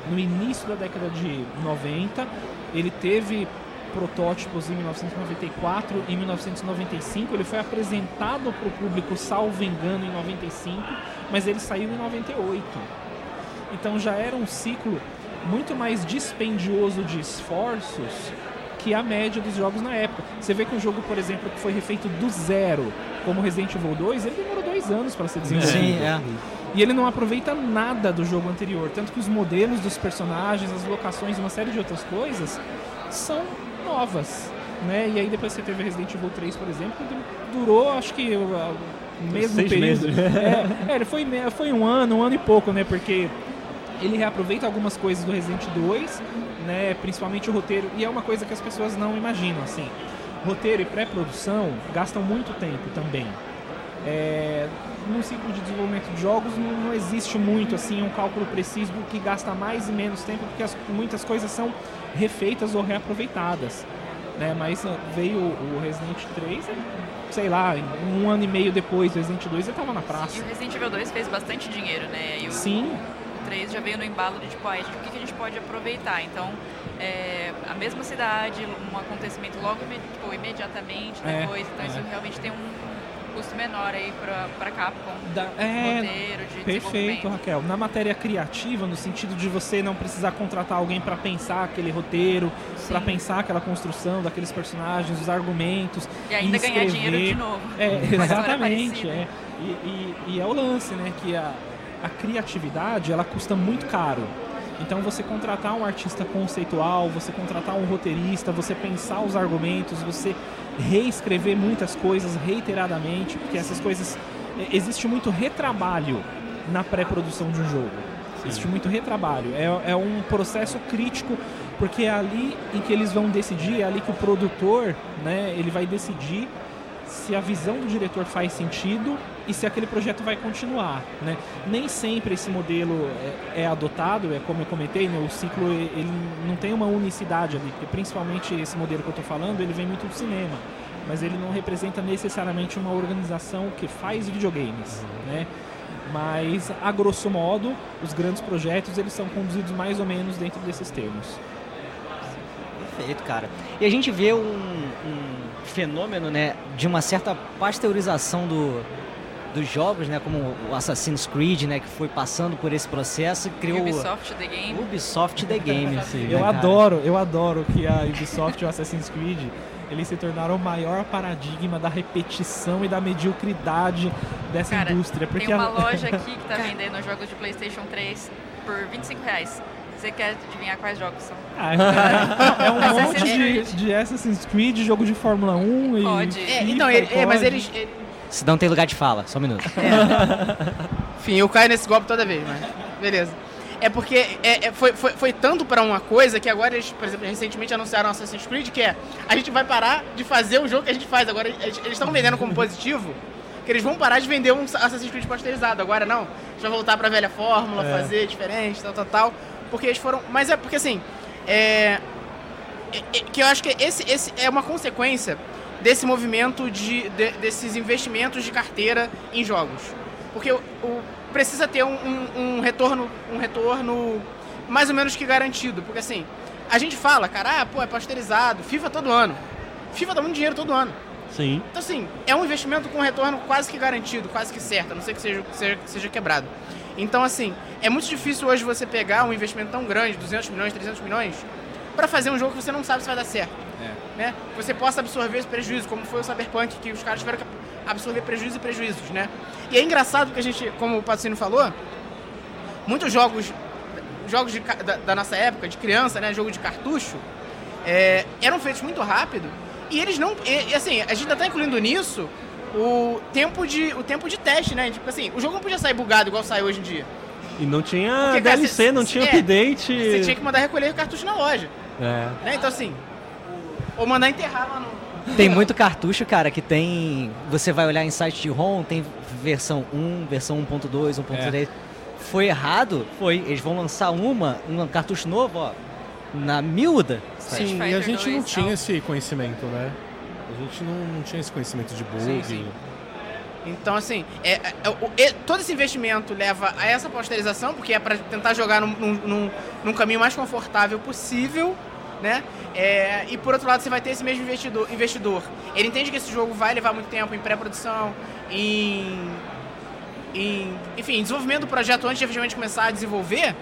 no início da década de 90. Ele teve protótipos em 1994 e 1995. Ele foi apresentado para o público, salvo engano, em 95, mas ele saiu em 98. Então já era um ciclo muito mais dispendioso de esforços que a média dos jogos na época. Você vê que um jogo, por exemplo, que foi refeito do zero, como Resident Evil 2, ele demorou dois anos para ser desenvolvido. Sim, é. E ele não aproveita nada do jogo anterior. Tanto que os modelos dos personagens, as locações uma série de outras coisas são novas. Né? E aí depois você teve Resident Evil 3, por exemplo, que durou acho que o o mesmo Seis período. meses. É, é, ele foi, foi um ano, um ano e pouco, né? Porque ele reaproveita algumas coisas do Resident 2, né? Principalmente o roteiro. E é uma coisa que as pessoas não imaginam, assim. Roteiro e pré-produção gastam muito tempo também. É, num ciclo de desenvolvimento de jogos não, não existe muito assim um cálculo preciso do que gasta mais e menos tempo, porque as- muitas coisas são refeitas ou reaproveitadas. Né? Mas ah, veio o Resident 3, e, sei lá, um ano e meio depois do Resident 2 ele estava na E praça. o Resident Evil 2 fez bastante dinheiro, né? E o, Sim, 3 já veio no embalo de tipo, ah, gente, o que, que a gente pode aproveitar? Então, é, a mesma cidade, um acontecimento logo tipo, imediatamente É, depois, então é. isso realmente tem um custo menor aí pra Capcom. Da- é, roteiro, de Perfeito. Raquel. Na matéria criativa, no sentido de você não precisar contratar alguém para pensar aquele roteiro, para pensar aquela construção daqueles personagens, os argumentos. E ainda ganhar escrever. dinheiro de novo. É, exatamente. É. E, e- e é o lance, né? Que a, a criatividade ela custa muito caro. Então você contratar um artista conceitual, você contratar um roteirista, você pensar os argumentos, você reescrever muitas coisas reiteradamente, porque essas coisas é, existe muito retrabalho na pré-produção de um jogo. Existe muito retrabalho. É, é um processo crítico, porque é ali em que eles vão decidir, é ali que o produtor, né, ele vai decidir se a visão do diretor faz sentido e se aquele projeto vai continuar, né? Nem sempre esse modelo é, é adotado, é como eu comentei, né? O ciclo ele não tem uma unicidade ali, porque principalmente esse modelo que eu estou falando, ele vem muito do cinema, mas ele não representa necessariamente uma organização que faz videogames, né? Mas a grosso modo, os grandes projetos eles são conduzidos mais ou menos dentro desses termos. Perfeito, cara. E a gente vê um, um fenômeno, né, de uma certa pasteurização do, dos jogos, né, como o Assassin's Creed, né, que foi passando por esse processo e criou Ubisoft The Game. o Ubisoft The Game. Sim, Eu adoro, eu adoro que a Ubisoft e o Assassin's Creed eles se tornaram o maior paradigma da repetição e da mediocridade dessa Cara, indústria. Porque Tem uma a- loja aqui que tá vendendo jogos de Playstation 3 por 25 reais. Você quer adivinhar quais jogos são? Cara, é um Assassin's monte de, de Assassin's Creed, jogo de Fórmula 1 e. Pode. É, então, ele- é, mas eles. ele- Se não tem lugar de fala, só um minuto. Enfim, eu caio nesse golpe toda vez, mas. Beleza. É porque é, é, foi, foi, foi tanto pra uma coisa que agora eles, por exemplo, recentemente anunciaram Assassin's Creed, que é a gente vai parar de fazer o jogo que a gente faz. Agora eles estão vendendo como positivo que eles vão parar de vender um Assassin's Creed pasterizado. Agora não. A gente vai voltar pra velha fórmula, fazer diferente, tal, tal, tal. Porque eles foram. Mas é porque assim. É. que eu acho que esse, esse é uma consequência desse movimento de, de- desses investimentos de carteira em jogos. Porque o, o- precisa ter um, um- um retorno um retorno mais ou menos que garantido. Porque assim, a gente fala, cara, ah, pô, é pasteurizado, FIFA todo ano. FIFA dá muito dinheiro todo ano. Sim. Então, assim, é um investimento com retorno quase que garantido, quase que certo, a não ser que seja, seja, seja quebrado. Então, assim, é muito difícil hoje você pegar um investimento tão grande, 200 milhões, 300 milhões, para fazer um jogo que você não sabe se vai dar certo. Né? Que Você possa absorver esse prejuízo, como foi o Cyberpunk, que os caras tiveram que absorver prejuízos e prejuízos, né? E é engraçado que a gente, como o Patrocínio falou, muitos jogos jogos de da, da nossa época, de criança, né, jogo de cartucho, é, eram feitos muito rápido e eles não, e, e, assim, a gente ainda tá incluindo nisso o tempo de o tempo de teste, né? Tipo assim, o jogo não podia sair bugado igual sai hoje em dia. E não tinha Porque, cara, DLC, cê- não cê- tinha é, update. Você tinha que mandar recolher o cartucho na loja, É. né? Então assim, ou mandar enterrar lá no Tem muito cartucho, cara, que tem. Você vai olhar em site de ROM, tem versão 1, versão 1.2, 1.3. Foi errado? Foi. Eles vão lançar uma, um cartucho novo, ó, na miúda. Sim, e a gente não 2, tinha esse conhecimento, né? A gente não, não tinha esse conhecimento de bug. Sim, sim. Então, assim, é, é- é- todo esse investimento leva a essa posterização, porque é para tentar jogar num, num- num- num caminho mais confortável possível, né? É, e por outro lado, você vai ter esse mesmo investidor, investidor. Ele entende que esse jogo vai levar muito tempo em pré-produção, em, em, enfim, desenvolvimento do projeto antes de efetivamente começar a desenvolver,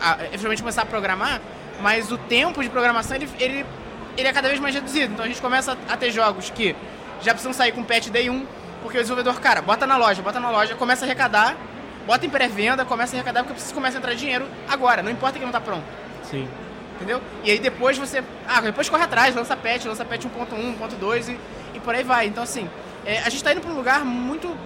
a, efetivamente começar a programar, mas o tempo de programação ele, ele, ele é cada vez mais reduzido. Então a gente começa a ter jogos que já precisam sair com patch day 1, porque o desenvolvedor, cara, bota na loja, bota na loja, começa a arrecadar, bota em pré-venda, começa a arrecadar, porque precisa começar a entrar dinheiro agora, não importa que não tá pronto. Sim. Entendeu? E aí depois você. Ah, depois corre atrás, lança patch, lança patch 1.1, 1.2 e, e por aí vai. Então, assim, é, a gente tá indo pra um lugar muito,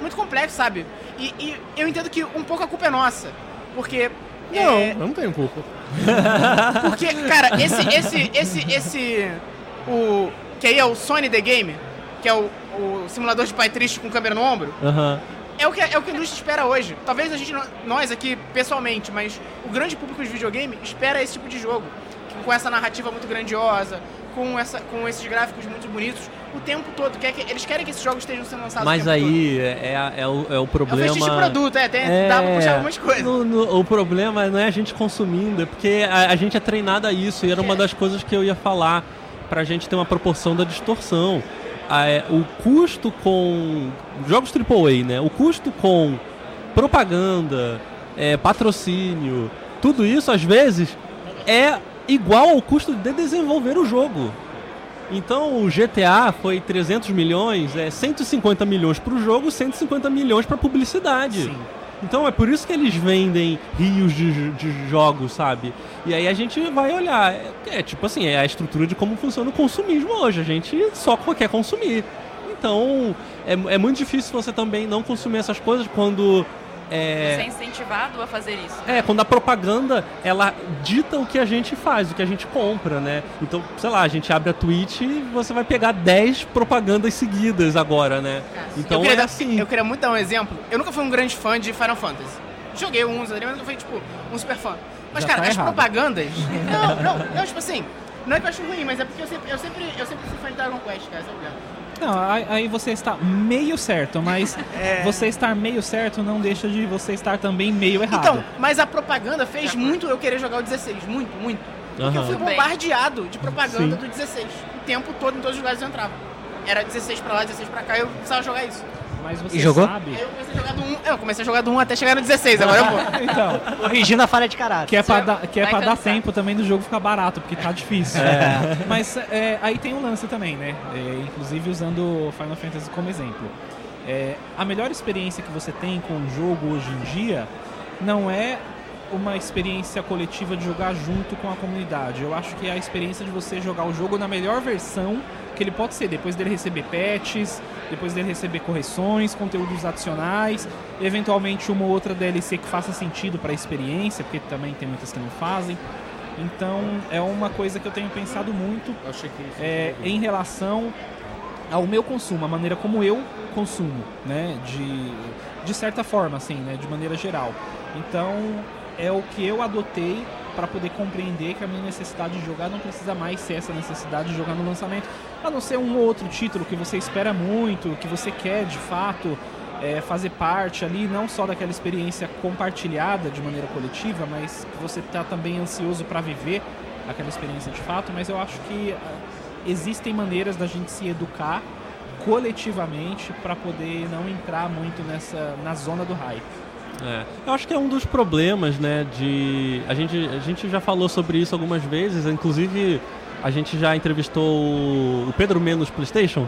muito complexo, sabe? E, e eu entendo que um pouco a culpa é nossa. Porque. Não, é, eu não tenho culpa. porque, cara, esse, esse, esse, esse. O. Que aí é o Sony The Game, que é o, o simulador de pai triste com câmera no ombro. É o, que, é o que a indústria espera hoje. Talvez a gente, nós aqui pessoalmente, mas o grande público de videogame espera esse tipo de jogo. Com essa narrativa muito grandiosa, com, essa, com esses gráficos muito bonitos, o tempo todo. Quer que, eles querem que esses jogos estejam sendo lançados Mas o tempo aí é, é, é o, é o. É o problema. fetiche de produto, é, tem, dá pra puxar algumas coisas. no- no- o problema não é a gente consumindo, é porque a, a gente é treinado a isso. E era uma das coisas que eu ia falar pra gente ter uma proporção da distorção. Ah, é, o custo com jogos AAA, né? O custo com propaganda, é, patrocínio, tudo isso às vezes é igual ao custo de desenvolver o jogo. Então o GTA foi 300 milhões, é 150 milhões para o jogo, 150 milhões para publicidade. Sim. Então é por isso que eles vendem rios de, de jogos, sabe? E aí a gente vai olhar. É, é tipo assim, é a estrutura de como funciona o consumismo hoje. A gente só quer consumir. Então é, é muito difícil você também não consumir essas coisas quando. Você é É, incentivado a fazer isso. é, quando a propaganda ela dita o que a gente faz, o que a gente compra, né? Então, sei lá, a gente abre a Twitch e você vai pegar 10 propagandas seguidas agora, né? Então eu, queria é assim. eu queria muito dar um exemplo. Eu nunca fui um grande fã de Final Fantasy. Joguei uns ali, mas nunca fui, tipo, um super fã. Mas, Já cara, tá as errado. propagandas. não, não, não, tipo assim. Não é que eu acho ruim, mas é porque eu sempre, eu sempre, eu sempre fui fã de Dragon Quest, cara, sabe? Não, aí, você está meio certo, mas É. você estar meio certo não deixa de você estar também meio errado. Então, mas a propaganda fez muito eu querer jogar o 16. Muito, muito. Porque eu Aham. fui bombardeado de propaganda Sim. do 16. O tempo todo, em todos os lugares eu entrava. Era 16 pra lá, 16 pra cá, eu precisava jogar isso. Mas você E jogou? sabe. Aí eu comecei a jogar do 1, eu comecei a jogar do 1 até chegar no 16, agora eu vou. Então, Corrigindo a falha de caráter. que é pra, dar, que é pra dar tempo também do jogo ficar barato, porque tá difícil. Mas é, aí tem um lance também, né? É, inclusive usando Final Fantasy como exemplo. É, a melhor experiência que você tem com o jogo hoje em dia não é uma experiência coletiva de jogar junto com a comunidade. Eu acho que é a experiência de você jogar o jogo na melhor versão que ele pode ser, depois dele receber patches, depois dele receber correções, conteúdos adicionais, eventualmente uma ou outra DLC que faça sentido para a experiência, porque também tem muitas que não fazem. Então é uma coisa que eu tenho pensado muito é, em relação ao meu consumo, a maneira como eu consumo, né, de, de certa forma, assim, né, de maneira geral. Então, é o que eu adotei para poder compreender que a minha necessidade de jogar não precisa mais ser essa necessidade de jogar no lançamento, a não ser um ou outro título que você espera muito, que você quer de fato é, fazer parte ali, não só daquela experiência compartilhada de maneira coletiva, mas que você está também ansioso para viver aquela experiência de fato. Mas eu acho que ah, existem maneiras da gente se educar coletivamente para poder não entrar muito nessa na zona do hype. É. Eu acho que é um dos problemas, né, de... A gente, a gente já falou sobre isso algumas vezes, inclusive a gente já entrevistou o Pedro Menos Playstation,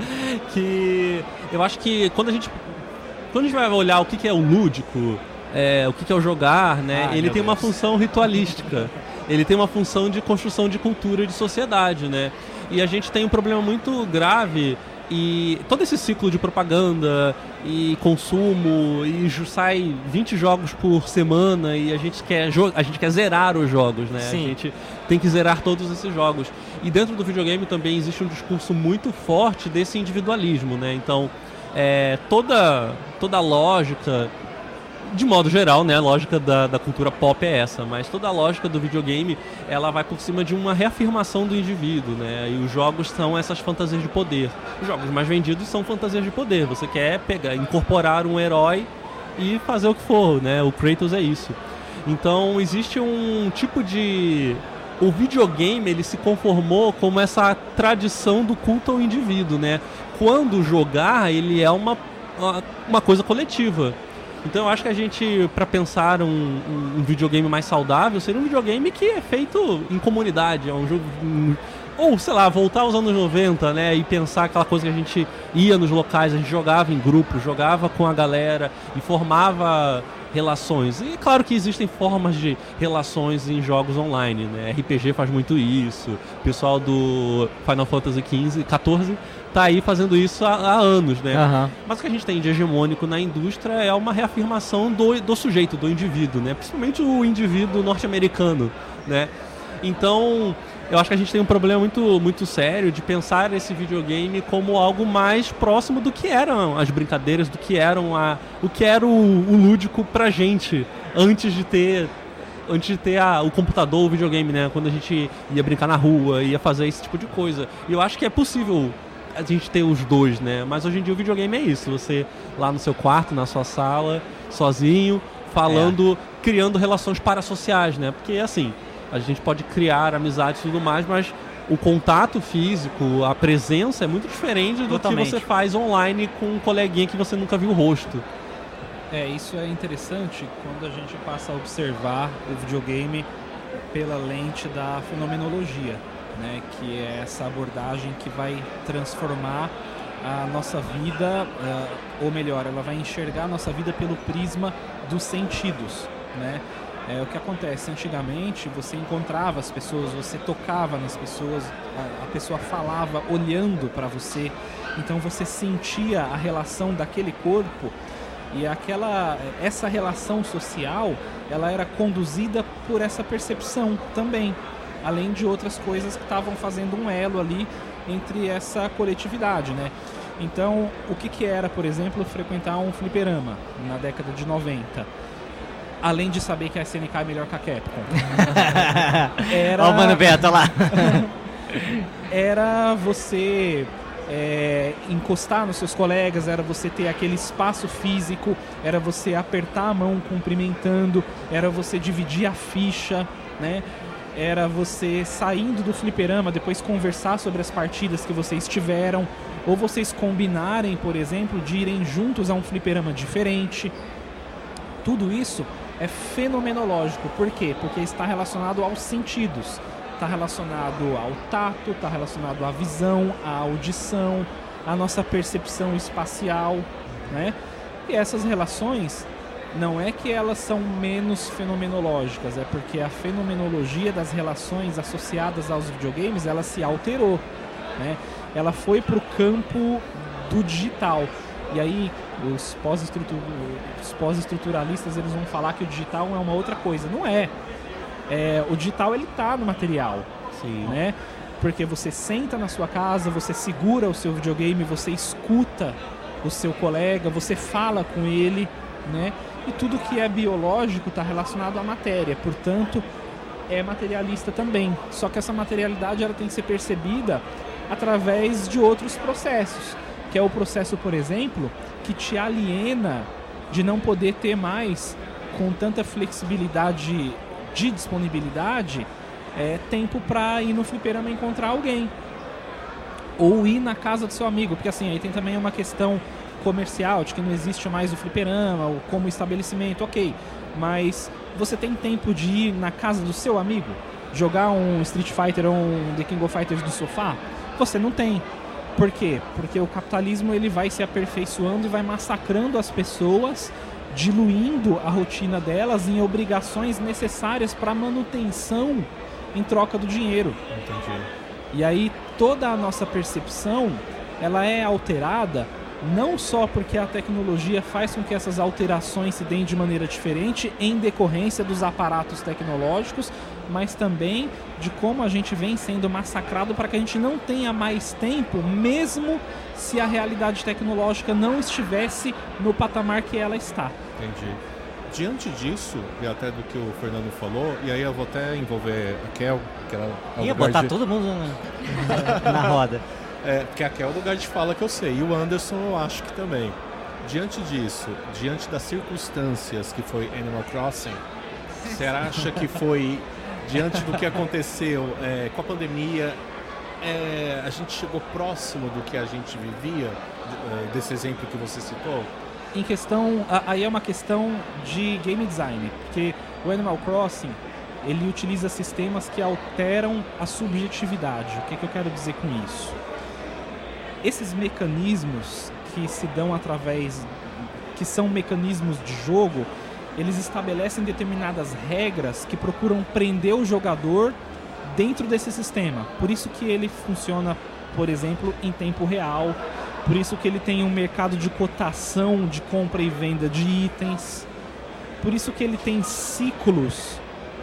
que eu acho que quando a gente... Quando a gente vai olhar o que é o lúdico, é, o que é o jogar, né, Ai, ele tem uma Deus. função ritualística. Ele tem uma função de construção de cultura e de sociedade, né? E a gente tem um problema muito grave e todo esse ciclo de propaganda e consumo e sai 20 jogos por semana e a gente quer a gente quer zerar os jogos, né? Sim. A gente tem que zerar todos esses jogos. E dentro do videogame também existe um discurso muito forte desse individualismo, né? Então, é, toda toda a lógica de modo geral, né, a lógica da, da cultura pop é essa, mas toda a lógica do videogame, ela vai por cima de uma reafirmação do indivíduo, né, e os jogos são essas fantasias de poder. Os jogos mais vendidos são fantasias de poder, você quer pegar, incorporar um herói e fazer o que for, né, o Kratos é isso. Então, existe um tipo de o videogame ele se conformou como essa tradição do culto ao indivíduo, né? Quando jogar, ele é uma, uma- uma coisa coletiva. Então eu acho que a gente, para pensar um, um- videogame mais saudável, seria um videogame que é feito em comunidade, é um jogo. um- ou, sei lá, voltar aos anos 90, né? E pensar aquela coisa que a gente ia nos locais, a gente jogava em grupo, jogava com a galera e formava relações. E claro que existem formas de relações em jogos online, né? RPG faz muito isso. O pessoal do Final Fantasy XV, 14 tá aí fazendo isso há, há anos, né? Aham. Mas o que a gente tem de hegemônico na indústria é uma reafirmação do, do sujeito, do indivíduo, né? Principalmente o indivíduo norte-americano, né? Então, eu acho que a gente tem um problema muito, muito sério de pensar esse videogame como algo mais próximo do que eram as brincadeiras, do que eram a, o que era o, o lúdico pra gente antes de ter antes de ter a- o computador, o videogame, né? Quando a gente ia brincar na rua, ia fazer esse tipo de coisa. E eu acho que é possível a gente ter os dois, né? Mas hoje em dia o videogame é isso. Você lá no seu quarto, na sua sala, sozinho, falando, criando relações parasociais, né? Porque assim, a gente pode criar amizades e tudo mais, mas o contato físico, a presença é muito diferente do Totalmente. que você faz online com um coleguinha que você nunca viu o rosto. É, isso é interessante quando a gente passa a observar o videogame pela lente da fenomenologia, né? Que é essa abordagem que vai transformar a nossa vida, ah, ou melhor, ela vai enxergar a nossa vida pelo prisma dos sentidos, né? É, o que acontece antigamente, você encontrava as pessoas, você tocava nas pessoas, a, a pessoa falava olhando para você, então você sentia a relação daquele corpo e aquela essa relação social, ela era conduzida por essa percepção também, além de outras coisas que estavam fazendo um elo ali entre essa coletividade, né? Então, o que que era, por exemplo, frequentar um fliperama na década de 90? Além de saber que a SNK é melhor que a Capcom. Era Ó o Mano Beto, lá. era você é, encostar nos seus colegas, era você ter aquele espaço físico, era você apertar a mão cumprimentando, era você dividir a ficha, né? Era você saindo do fliperama, depois conversar sobre as partidas que vocês tiveram, ou vocês combinarem, por exemplo, de irem juntos a um fliperama diferente. Tudo isso é fenomenológico. Por quê? Porque está relacionado aos sentidos. Está relacionado ao tato, está relacionado à visão, à audição, à nossa percepção espacial, né? E essas relações não é que elas são menos fenomenológicas, é porque a fenomenologia das relações associadas aos videogames, ela se alterou, né? Ela foi para o campo do digital. E aí os pós-estrutu- os pós-estruturalistas eles vão falar que o digital é uma outra coisa. Não é. É, o digital ele tá no material, Sim. né? Porque você senta na sua casa, você segura o seu videogame, você escuta o seu colega, você fala com ele, né? E tudo que é biológico está relacionado à matéria, portanto é materialista também. Só que essa materialidade ela tem que ser percebida através de outros processos, que é o processo, por exemplo, que te aliena de não poder ter mais com tanta flexibilidade de disponibilidade é, tempo para ir no fliperama encontrar alguém ou ir na casa do seu amigo, porque assim, aí tem também uma questão comercial, de que não existe mais o fliperama ou como estabelecimento, ok, mas você tem tempo de ir na casa do seu amigo, jogar um Street Fighter ou um The King of Fighters do sofá? Você não tem. Por quê? Porque o capitalismo ele vai se aperfeiçoando e vai massacrando as pessoas, diluindo a rotina delas em obrigações necessárias para manutenção em troca do dinheiro. Entendi. E aí toda a nossa percepção ela é alterada não só porque a tecnologia faz com que essas alterações se deem de maneira diferente em decorrência dos aparatos tecnológicos, mas também de como a gente vem sendo massacrado para que a gente não tenha mais tempo, mesmo se a realidade tecnológica não estivesse no patamar que ela está. Entendi. Diante disso, e até do que o Fernando falou, e aí eu vou até envolver a Kel, que ela é o Ia botar de, todo mundo na, na roda. é, que a Kel é o lugar de fala que eu sei, e o Anderson eu acho que também. Diante disso, diante das circunstâncias que foi Animal Crossing, você acha que foi diante do que aconteceu é, com a pandemia, é, a gente chegou próximo do que a gente vivia, é, desse exemplo que você citou? Em questão, aí é uma questão de game design, porque o Animal Crossing ele utiliza sistemas que alteram a subjetividade. O que, que eu quero dizer com isso? Esses mecanismos que se dão através, que são mecanismos de jogo, eles estabelecem determinadas regras que procuram prender o jogador dentro desse sistema. Por isso que ele funciona, por exemplo, em tempo real. Por isso que ele tem um mercado de cotação de compra e venda de itens. Por isso que ele tem ciclos,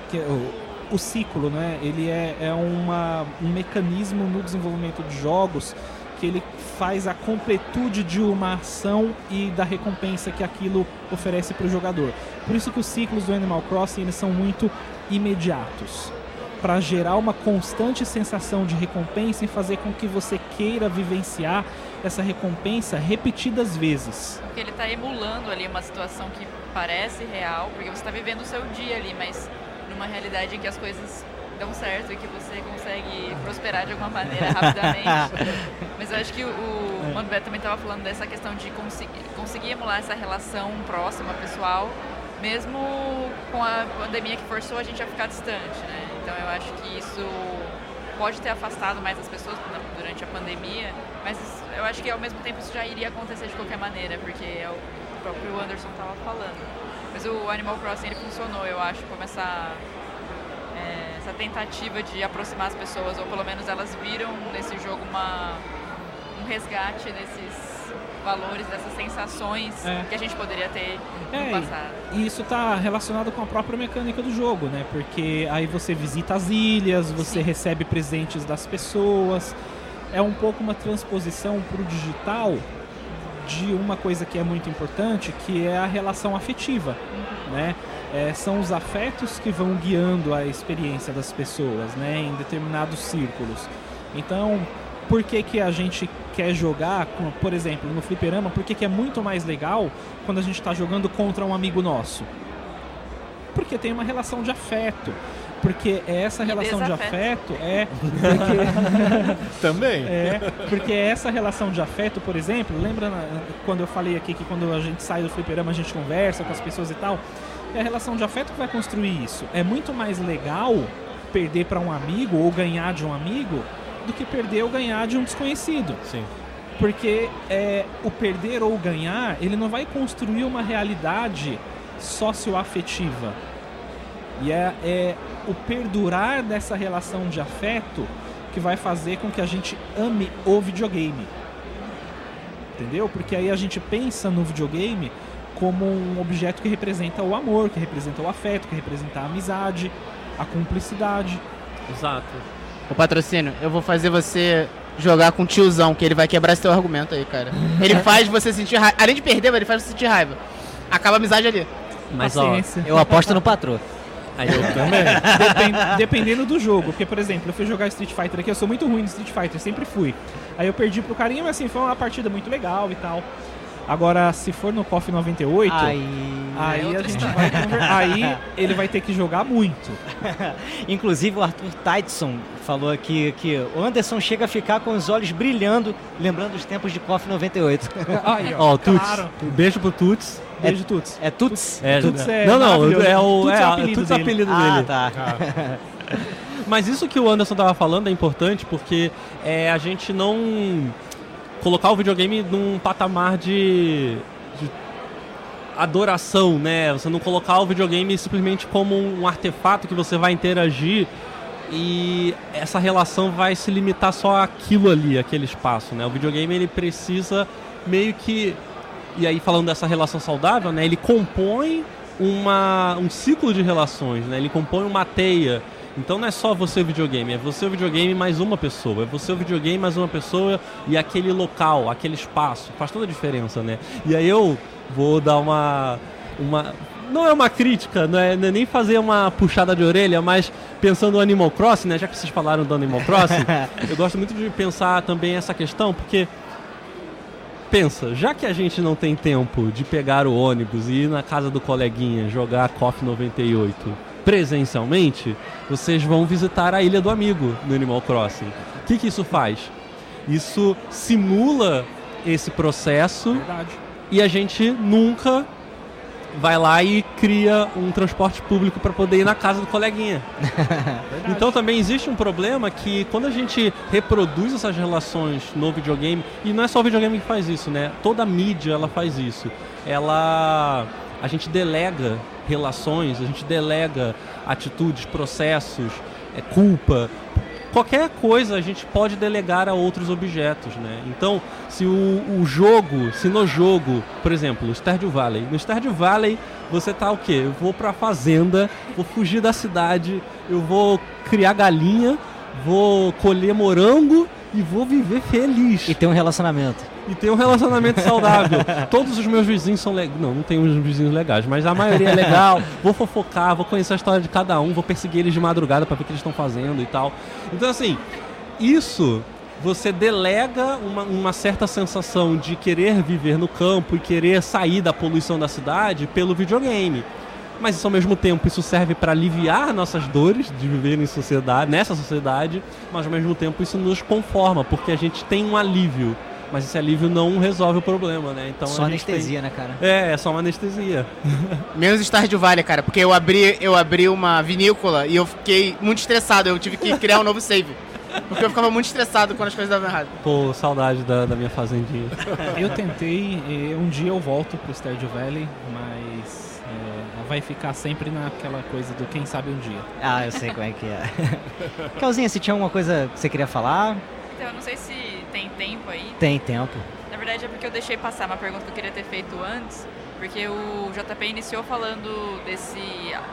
que é o, o ciclo, né? Ele é, é uma, um mecanismo no desenvolvimento de jogos que ele faz a completude de uma ação e da recompensa que aquilo oferece para o jogador. Por isso que os ciclos do Animal Crossing eles são muito imediatos, para gerar uma constante sensação de recompensa e fazer com que você queira vivenciar essa recompensa repetidas vezes. Porque ele está emulando ali uma situação que parece real, porque você está vivendo o seu dia ali, mas numa realidade em que as coisas dão certo e que você consegue prosperar de alguma maneira rapidamente. Mas eu acho que o, o Mano Beto também estava falando dessa questão de conseguir, conseguir emular essa relação próxima, pessoal, mesmo com a pandemia que forçou a gente a ficar distante, né? Então eu acho que isso pode ter afastado mais as pessoas durante a pandemia, mas eu acho que ao mesmo tempo isso já iria acontecer de qualquer maneira, porque é o o próprio Anderson estava falando. Mas o Animal Crossing ele funcionou, eu acho, como essa é, essa tentativa de aproximar as pessoas, ou pelo menos elas viram nesse jogo uma, um resgate desses valores, dessas sensações É. que a gente poderia ter É, no passado. E isso está relacionado com a própria mecânica do jogo, né? Porque aí você visita as ilhas, você Sim. recebe presentes das pessoas. É um pouco uma transposição para o digital de uma coisa que é muito importante, que é a relação afetiva, né? É, são os afetos que vão guiando a experiência das pessoas, né? Em determinados círculos. Então, por que, que a gente quer jogar, por exemplo, no fliperama, por que, que é muito mais legal quando a gente está jogando contra um amigo nosso? Porque tem uma relação de afeto. Porque é essa E relação de desafeto. afeto é porque Também? é, porque essa relação de afeto, por exemplo, lembra na- quando eu falei aqui que quando a gente sai do fliperama a gente conversa com as pessoas e tal? É a relação de afeto que vai construir isso. É muito mais legal perder para um amigo ou ganhar de um amigo do que perder ou ganhar de um desconhecido. Sim. Porque é, o perder ou ganhar, ele não vai construir uma realidade socioafetiva. E é, é o perdurar dessa relação de afeto que vai fazer com que a gente ame o videogame. Entendeu? Porque aí a gente pensa no videogame como um objeto que representa o amor, que representa o afeto, que representa a amizade, a cumplicidade. Exato. O patrocínio, eu vou fazer você jogar com o tiozão, que ele vai quebrar esse teu argumento aí, cara. Ele faz você sentir raiva. Além de perder, ele faz você sentir raiva. Acaba a amizade ali. Mas ó, eu aposto no patrô. Aí eu também. Depen- dependendo do jogo. Porque, por exemplo, eu fui jogar Street Fighter aqui, eu sou muito ruim no Street Fighter, sempre fui. Aí eu perdi pro carinha, mas assim, foi uma partida muito legal e tal. Agora, se for no KOF 98, Aí. aí É a gente história. vai. Aí ele vai ter que jogar muito. Inclusive o Arthur Tyson falou aqui que o Anderson chega a ficar com os olhos brilhando, lembrando os tempos de KOF 98. Aí, Ó, o Tuts. claro. Beijo pro Tuts. Beijo, Tuts. É Tuts? É, Tuts é não, não, maravilhoso. é o, Tuts é, é o a- apelido Tuts é dele. apelido Ah, dele. tá. Mas isso que o Anderson tava falando é importante porque é a gente não colocar o videogame num patamar de, de adoração, né? Você não colocar o videogame simplesmente como um artefato que você vai interagir e essa relação vai se limitar só àquilo ali, aquele espaço, né? O videogame ele precisa meio que e aí falando dessa relação saudável, né? Ele compõe uma, um ciclo de relações, né? Ele compõe uma teia. Então não é só você o videogame, é você o videogame mais uma pessoa, é você o videogame mais uma pessoa e aquele local, aquele espaço, faz toda a diferença, né? E aí eu vou dar uma uma não é uma crítica, não é, é nem fazer uma puxada de orelha, mas pensando no Animal Crossing, né? Já que vocês falaram do Animal Crossing, eu gosto muito de pensar também essa questão, porque pensa, já que a gente não tem tempo de pegar o ônibus e ir na casa do coleguinha jogar KOF 98, presencialmente, vocês vão visitar a Ilha do Amigo no Animal Crossing. O que, que isso faz? Isso simula esse processo Verdade. e a gente nunca vai lá e cria um transporte público para poder ir na casa do coleguinha. Então também existe um problema que quando a gente reproduz essas relações no videogame, e não é só o videogame que faz isso, né? Toda mídia ela faz isso. Ela a gente delega relações, a gente delega atitudes, processos, é, culpa. Qualquer coisa a gente pode delegar a outros objetos, né? Então, se o, o jogo, se no jogo, por exemplo, Stardew Valley, no Stardew Valley você tá o quê? Eu vou pra fazenda, vou fugir da cidade, eu vou criar galinha, vou colher morango e vou viver feliz. E tem um relacionamento. E ter um relacionamento saudável. Todos os meus vizinhos são legais. Não, não tenho uns vizinhos legais, mas a maioria é legal. Vou fofocar, vou conhecer a história de cada um, vou perseguir eles de madrugada pra ver o que eles estão fazendo e tal. Então, assim, isso você delega uma, uma certa sensação de querer viver no campo e querer sair da poluição da cidade pelo videogame. Mas isso, ao mesmo tempo, isso serve para aliviar nossas dores de viver em sociedade, nessa sociedade, mas ao mesmo tempo isso nos conforma, porque a gente tem um alívio. Mas esse alívio não resolve o problema, né? Então Só a gente anestesia, né, cara? tem- É, é só uma anestesia. Menos Stardew Valley, cara, porque eu abri, eu abri uma vinícola e eu fiquei muito estressado. Eu tive que criar um novo save. Porque eu ficava muito estressado quando as coisas davam errado. Pô, saudade da, da minha fazendinha. Eu tentei, e um dia eu volto pro Stardew Valley, mas vai ficar sempre naquela coisa do quem sabe um dia. Ah, eu sei como é que é. Calzinha, se tinha alguma coisa que você queria falar, Então, eu não sei se tem tempo aí. tem tempo. Na verdade é porque eu deixei passar uma pergunta que eu queria ter feito antes, porque o JP iniciou falando desse,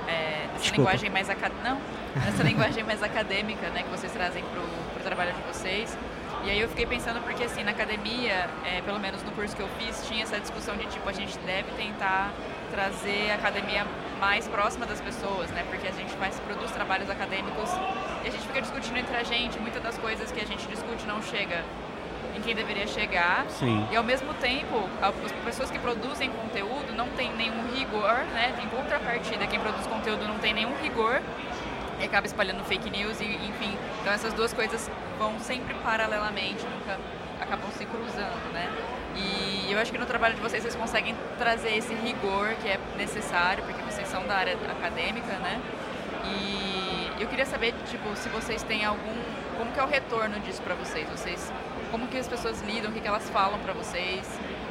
é, dessa Desculpa. linguagem mais acadêmica, não, dessa linguagem mais acadêmica, né, que vocês trazem pro, pro trabalho de vocês. E aí eu fiquei pensando porque assim, na academia, é, pelo menos no curso que eu fiz, tinha essa discussão de tipo, a gente deve tentar trazer a academia mais próxima das pessoas, né? Porque a gente faz, produz trabalhos acadêmicos e a gente fica discutindo entre a gente, muitas das coisas que a gente discute não chega em quem deveria chegar. Sim. E ao mesmo tempo, as pessoas que produzem conteúdo não tem nenhum rigor, né? Em contrapartida, quem produz conteúdo não tem nenhum rigor e acaba espalhando fake news e enfim. Então essas duas coisas vão sempre paralelamente, nunca acabam se cruzando, né? E eu acho que no trabalho de vocês vocês conseguem trazer esse rigor que é necessário, porque vocês são da área acadêmica, né? E eu queria saber, tipo, se vocês têm algum, como que é o retorno disso pra vocês? Vocês, como que as pessoas lidam, o que, que elas falam pra vocês?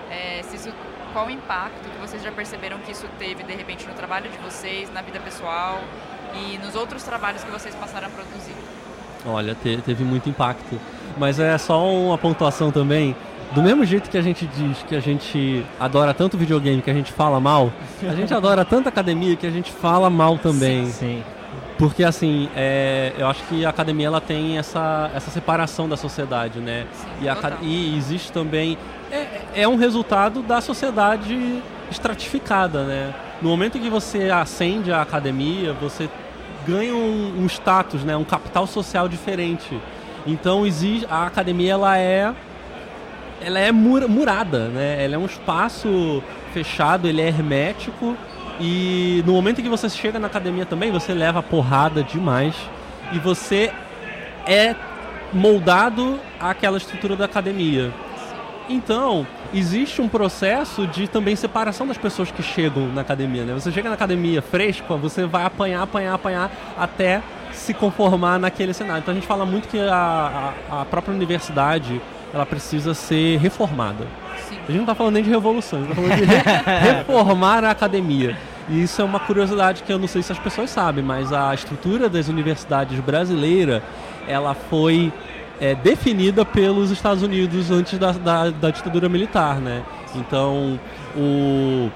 É, se isso, qual o impacto que vocês já perceberam que isso teve de repente no trabalho de vocês, na vida pessoal e nos outros trabalhos que vocês passaram a produzir? Olha, te- teve muito impacto. Mas é só uma pontuação também. Do mesmo jeito que a gente diz que a gente adora tanto videogame que a gente fala mal, a gente adora tanto academia que a gente fala mal também. Sim. Porque assim, é, eu acho que a academia ela tem essa, essa separação da sociedade, né? Sim, E, a, e existe também. É, é um resultado da sociedade estratificada, né? No momento que você acende a academia, você ganha um, um status, né? Um capital social diferente. Então existe, a academia ela é ela é mura- murada, né? Ela é um espaço fechado, ele é hermético e no momento que você chega na academia também, você leva porrada demais e você é moldado àquela estrutura da academia. Então, existe um processo de também separação das pessoas que chegam na academia, né? Você chega na academia fresca, você vai apanhar, apanhar, apanhar até se conformar naquele cenário. Então a gente fala muito que a, a, a própria universidade ela precisa ser reformada. Sim. A gente não está falando nem de revolução, a gente está falando de re- reformar a academia. E isso é uma curiosidade que eu não sei se as pessoas sabem, mas a estrutura das universidades brasileiras ela foi é, definida pelos Estados Unidos antes da, da, da ditadura militar, né? Então, o,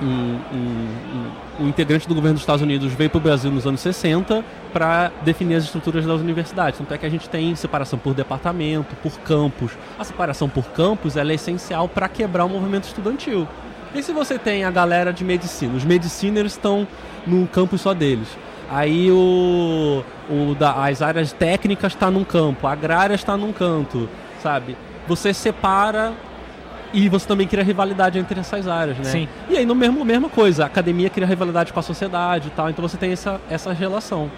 um, um- um- um integrante do governo dos Estados Unidos veio para o Brasil nos anos 60 para definir as estruturas das universidades. Tanto é que a gente tem separação por departamento, por campus. A separação por campus é essencial para quebrar o movimento estudantil. E se você tem a galera de medicina? Os mediciners estão num campus só deles. Aí o, o da, as áreas técnicas está num campo, a agrária está num canto, sabe? Você separa E você também cria rivalidade entre essas áreas, né? Sim. E aí, no mesmo, mesma coisa, a academia cria rivalidade com a sociedade e tal, então você tem essa, essa relação.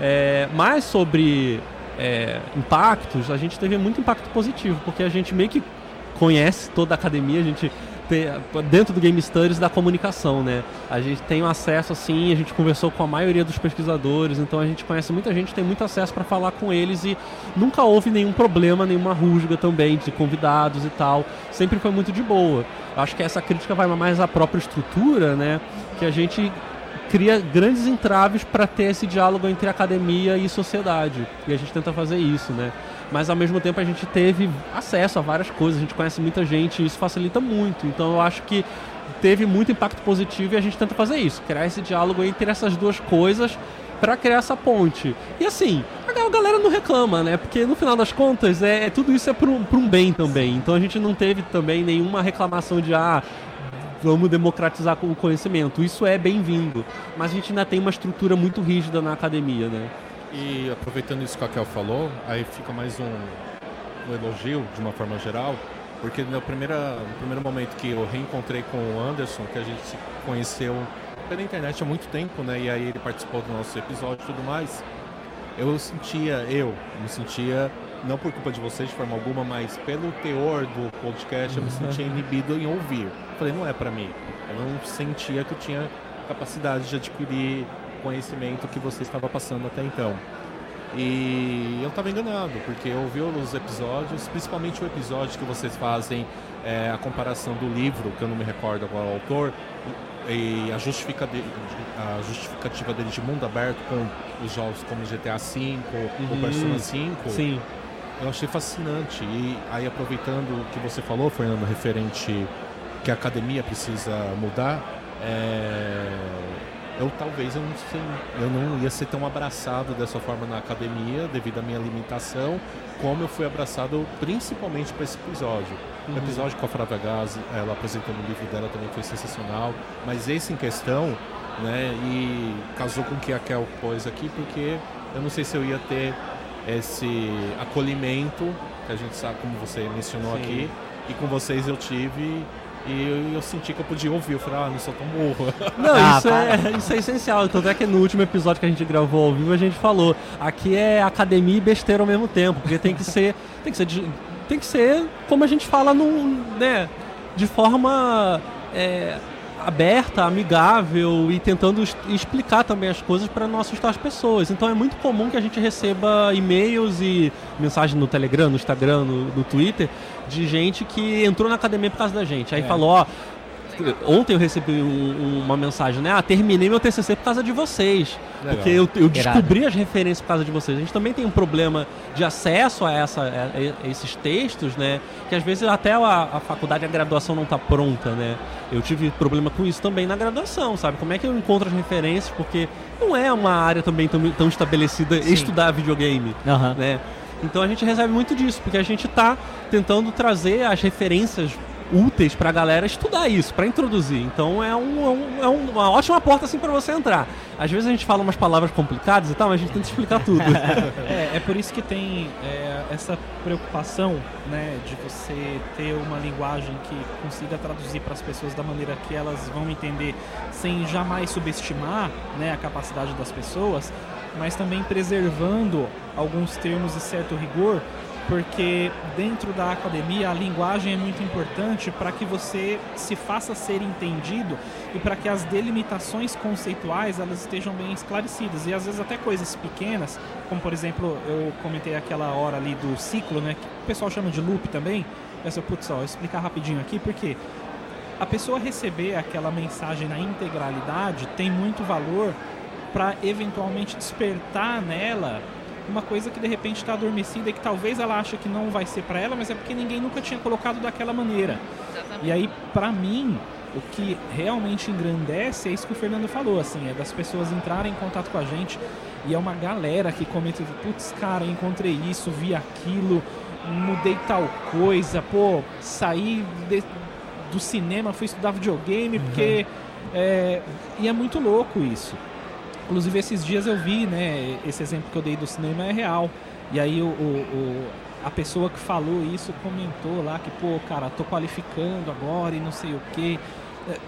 É, mas sobre é, impactos, a gente teve muito impacto positivo, porque a gente meio que conhece toda a academia, a gente dentro do Game Studies da comunicação, né? A gente tem acesso assim, a gente conversou com a maioria dos pesquisadores, então a gente conhece muita gente, tem muito acesso para falar com eles e nunca houve nenhum problema, nenhuma rusga também de convidados e tal. Sempre foi muito de boa. Acho que essa crítica vai mais à própria estrutura, né? Que a gente cria grandes entraves para ter esse diálogo entre academia e sociedade. E a gente tenta fazer isso, né? Mas ao mesmo tempo a gente teve acesso a várias coisas, a gente conhece muita gente e isso facilita muito. Então eu acho que teve muito impacto positivo e a gente tenta fazer isso, criar esse diálogo entre essas duas coisas para criar essa ponte. E assim, a galera não reclama, né? Porque no final das contas, é, é tudo isso é para um, bem também. Então a gente não teve também nenhuma reclamação de ah, vamos democratizar o conhecimento. Isso é bem-vindo. Mas a gente ainda tem uma estrutura muito rígida na academia, né? E aproveitando isso que a Kel falou, aí fica mais um, um elogio de uma forma geral, porque no, primeira, no primeiro momento que eu reencontrei com o Anderson, que a gente se conheceu pela internet há muito tempo, né? E aí ele participou do nosso episódio e tudo mais. Eu sentia, eu me sentia, não por culpa de vocês de forma alguma, mas pelo teor do podcast, eu me sentia inibido em ouvir. Falei, não é para mim. Eu não sentia que eu tinha capacidade de adquirir conhecimento que você estava passando até então. E eu estava enganado, porque eu ouvi os episódios, principalmente o episódio que vocês fazem é, a comparação do livro, que eu não me recordo agora o autor, e a, justifica de, a justificativa dele de mundo aberto com os jogos como GTA V ou Uhum. Persona 5. Sim. Eu achei fascinante. E aí, aproveitando o que você falou, Fernando, referente que a academia precisa mudar, é, eu talvez eu não, sei, eu não ia ser tão abraçado dessa forma na academia devido à minha limitação, como eu fui abraçado principalmente para esse episódio. O episódio com a Flávia Gaz, ela apresentando o livro dela também foi sensacional, mas esse em questão, né, e casou com o que a Kel pôs aqui, porque eu não sei se eu ia ter esse acolhimento, que a gente sabe, como você mencionou Sim. aqui, e com vocês eu tive, e eu, eu senti que eu podia ouvir, eu falei, ah, não sou tão burro. Não, Ah, isso, é, isso é essencial. Tanto é que no último episódio que a gente gravou ao vivo, a gente falou. Aqui é academia e besteira ao mesmo tempo. Porque tem que ser. Tem que ser, tem que ser como a gente fala num, né, de forma é, aberta, amigável e tentando explicar também as coisas para não assustar as pessoas. Então é muito comum que a gente receba e-mails e mensagens no Telegram, no Instagram, no, no Twitter, de gente que entrou na academia por causa da gente. Aí falou, ó, Ontem eu recebi um- um- uma mensagem, né? Ah, terminei meu TCC por causa de vocês. Legal. Porque eu, eu descobri as referências por causa de vocês. A gente também tem um problema de acesso a, essa, a- a esses textos, né? Que às vezes até a, a faculdade, a graduação não está pronta, né? Eu tive problema com isso também na graduação, sabe? Como é que eu encontro as referências? Porque não é uma área também tão, tão estabelecida Sim. estudar videogame Aham. né? Então a gente recebe muito disso, porque a gente está tentando trazer as referências úteis para a galera estudar isso, para introduzir. Então é, um- é um- é uma ótima porta assim para você entrar. Às vezes a gente fala umas palavras complicadas e tal, mas a gente tenta explicar tudo. É, é por isso que tem é, essa preocupação, né, de você ter uma linguagem que consiga traduzir para as pessoas da maneira que elas vão entender, sem jamais subestimar, né, a capacidade das pessoas, mas também preservando alguns termos e certo rigor, porque dentro da academia a linguagem é muito importante para que você se faça ser entendido e para que as delimitações conceituais elas estejam bem esclarecidas e às vezes até coisas pequenas, como por exemplo eu comentei aquela hora ali do ciclo, né, que o pessoal chama de loop também. Eu só, putz, ó, eu explicar rapidinho aqui porque a pessoa receber aquela mensagem na integralidade tem muito valor para eventualmente despertar nela uma coisa que de repente está adormecida e que talvez ela ache que não vai ser para ela, mas é porque ninguém nunca tinha colocado daquela maneira. Exatamente. E aí, pra mim, o que realmente engrandece é isso que o Fernando falou, assim, é das pessoas entrarem em contato com a gente e é uma galera que comenta, putz, cara, encontrei isso, vi aquilo, mudei tal coisa, pô, saí de- do cinema, fui estudar videogame, porque. é, e é muito louco isso. Inclusive, esses dias eu vi, né? Esse exemplo que eu dei do cinema é real. E aí, o, o- a pessoa que falou isso comentou lá que, pô, cara, tô qualificando agora e não sei o quê.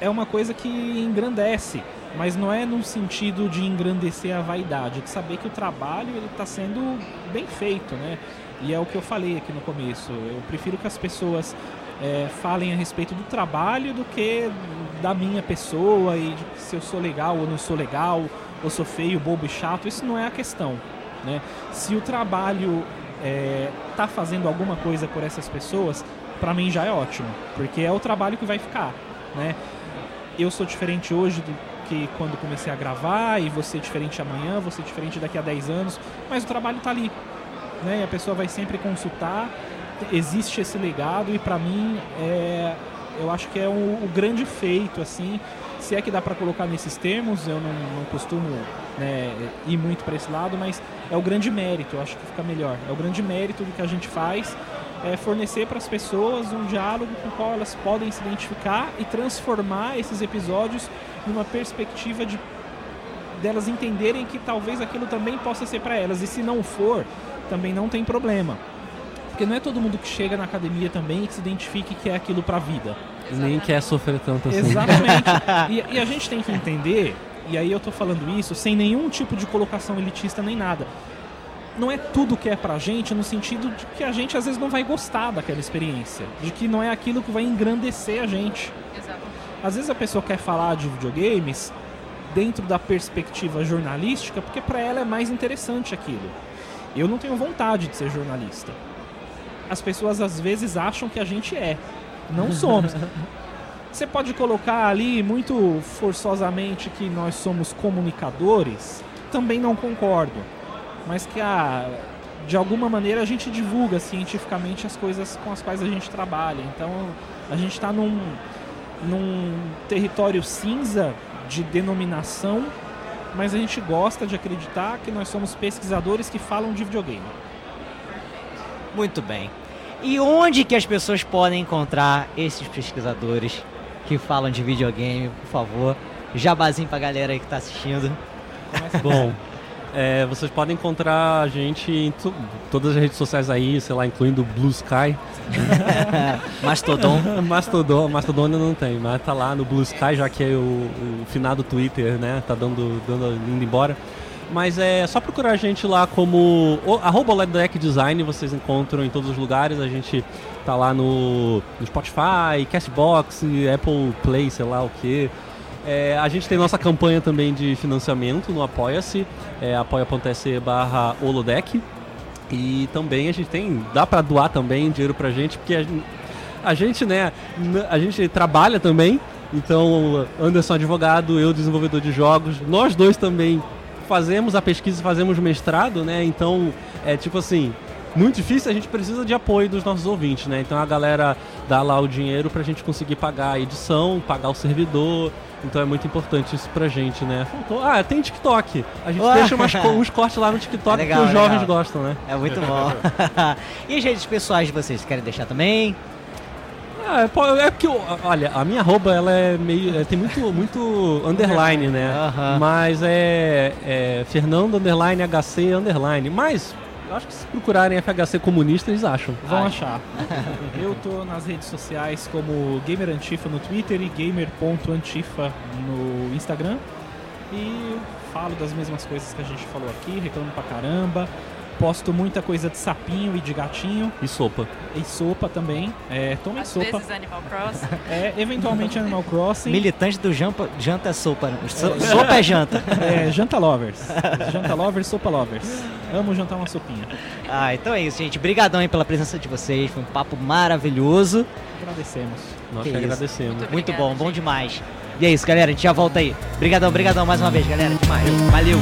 É uma coisa que engrandece, mas não é no sentido de engrandecer a vaidade, de saber que o trabalho ele está sendo bem feito, né? E é o que eu falei aqui no começo. Eu prefiro que as pessoas é, falem a respeito do trabalho do que da minha pessoa e de se eu sou legal ou não sou legal, ou sou feio, bobo e chato. Isso não é a questão. Né? Se o trabalho é, tá fazendo alguma coisa por essas pessoas, para mim já é ótimo, porque é o trabalho que vai ficar. Né? Eu sou diferente hoje do que quando comecei a gravar, e você diferente amanhã, você diferente daqui a 10 anos, mas o trabalho tá ali. Né? E a pessoa vai sempre consultar existe esse legado e para mim é, eu acho que é o, grande feito assim se é que dá para colocar nesses termos eu não, não costumo né, ir muito para esse lado mas é o grande mérito eu acho que fica melhor é o grande mérito do que a gente faz é fornecer para as pessoas um diálogo com o qual elas podem se identificar e transformar esses episódios numa perspectiva de delas entenderem que talvez aquilo também possa ser para elas e se não for também não tem problema porque não é todo mundo que chega na academia também e que se identifique que é aquilo pra vida. Nem quer sofrer tanto assim. Exatamente. e, e a gente tem que entender, e aí eu tô falando isso sem nenhum tipo de colocação elitista nem nada não é tudo que é pra gente no sentido de que a gente às vezes não vai gostar daquela experiência, de que não é aquilo que vai engrandecer a gente. Exato. Às vezes a pessoa quer falar de videogames dentro da perspectiva jornalística, porque para ela é mais interessante aquilo. Eu não tenho vontade de ser jornalista as pessoas às vezes acham que a gente é. Não somos. Você pode colocar ali muito forçosamente que nós somos comunicadores, também não concordo. Mas que a, de alguma maneira a gente divulga cientificamente as coisas com as quais a gente trabalha. Então a gente está num, num território cinza de denominação, mas a gente gosta de acreditar que nós somos pesquisadores que falam de videogame. Muito bem. E onde que as pessoas podem encontrar esses pesquisadores que falam de videogame, por favor? Jabazinho pra galera aí que tá assistindo. Bom, é, vocês podem encontrar a gente em todas as redes sociais aí, sei lá, incluindo Blue Sky. Mastodon. Mastodon, Mastodon ainda não tem, mas tá lá no Blue Sky, já que é o, o finado Twitter, né? Tá dando, dando indo embora. Mas é só procurar a gente lá como o, arroba Design, vocês encontram em todos os lugares. A gente tá lá no, no Spotify, Castbox, Apple Play, sei lá o que. É, a gente tem nossa campanha também de financiamento no Apoia-se, é apoia.se barra holodeck. E também a gente tem, dá para doar também dinheiro pra gente, porque a, a gente, né, a gente trabalha também. Então, Anderson advogado, eu desenvolvedor de jogos, nós dois também fazemos a pesquisa, fazemos mestrado, né? Então, é tipo assim, muito difícil, a gente precisa de apoio dos nossos ouvintes, né? Então a galera dá lá o dinheiro pra gente conseguir pagar a edição, pagar o servidor. Então é muito importante isso pra gente, né? Faltou. Ah, tem TikTok. A gente Ué. deixa umas, uns cortes lá no TikTok é legal, que os legal. jovens gostam, né? É muito bom. e as redes pessoais de vocês, querem deixar também? Ah, é, é porque, olha, a minha arroba ela é meio. É, tem muito, muito underline, né? Mas é, é Fernando underline HC underline. Mas eu acho que se procurarem FHC comunista, eles acham. Vão achar. eu tô nas redes sociais como Gamer Antifa no Twitter e gamer.antifa no Instagram. E falo das mesmas coisas que a gente falou aqui, reclamo pra caramba. Posto muita coisa de sapinho e de gatinho. E sopa. E sopa também. É, tomem Às sopa. vezes Animal Crossing. É, eventualmente Animal Crossing. Militante do janta, janta é sopa. Né? So, é, sopa é janta. É, janta lovers. Janta lovers, sopa lovers. Amo jantar uma sopinha. Ah, então é isso, gente. Obrigadão aí pela presença de vocês. Foi um papo maravilhoso. Agradecemos. Nós que, que agradecemos. Muito, Muito bom, gente. bom demais. E é isso, galera. A gente já volta aí. Obrigadão, obrigadão mais uma vez, galera. Demais. Valeu.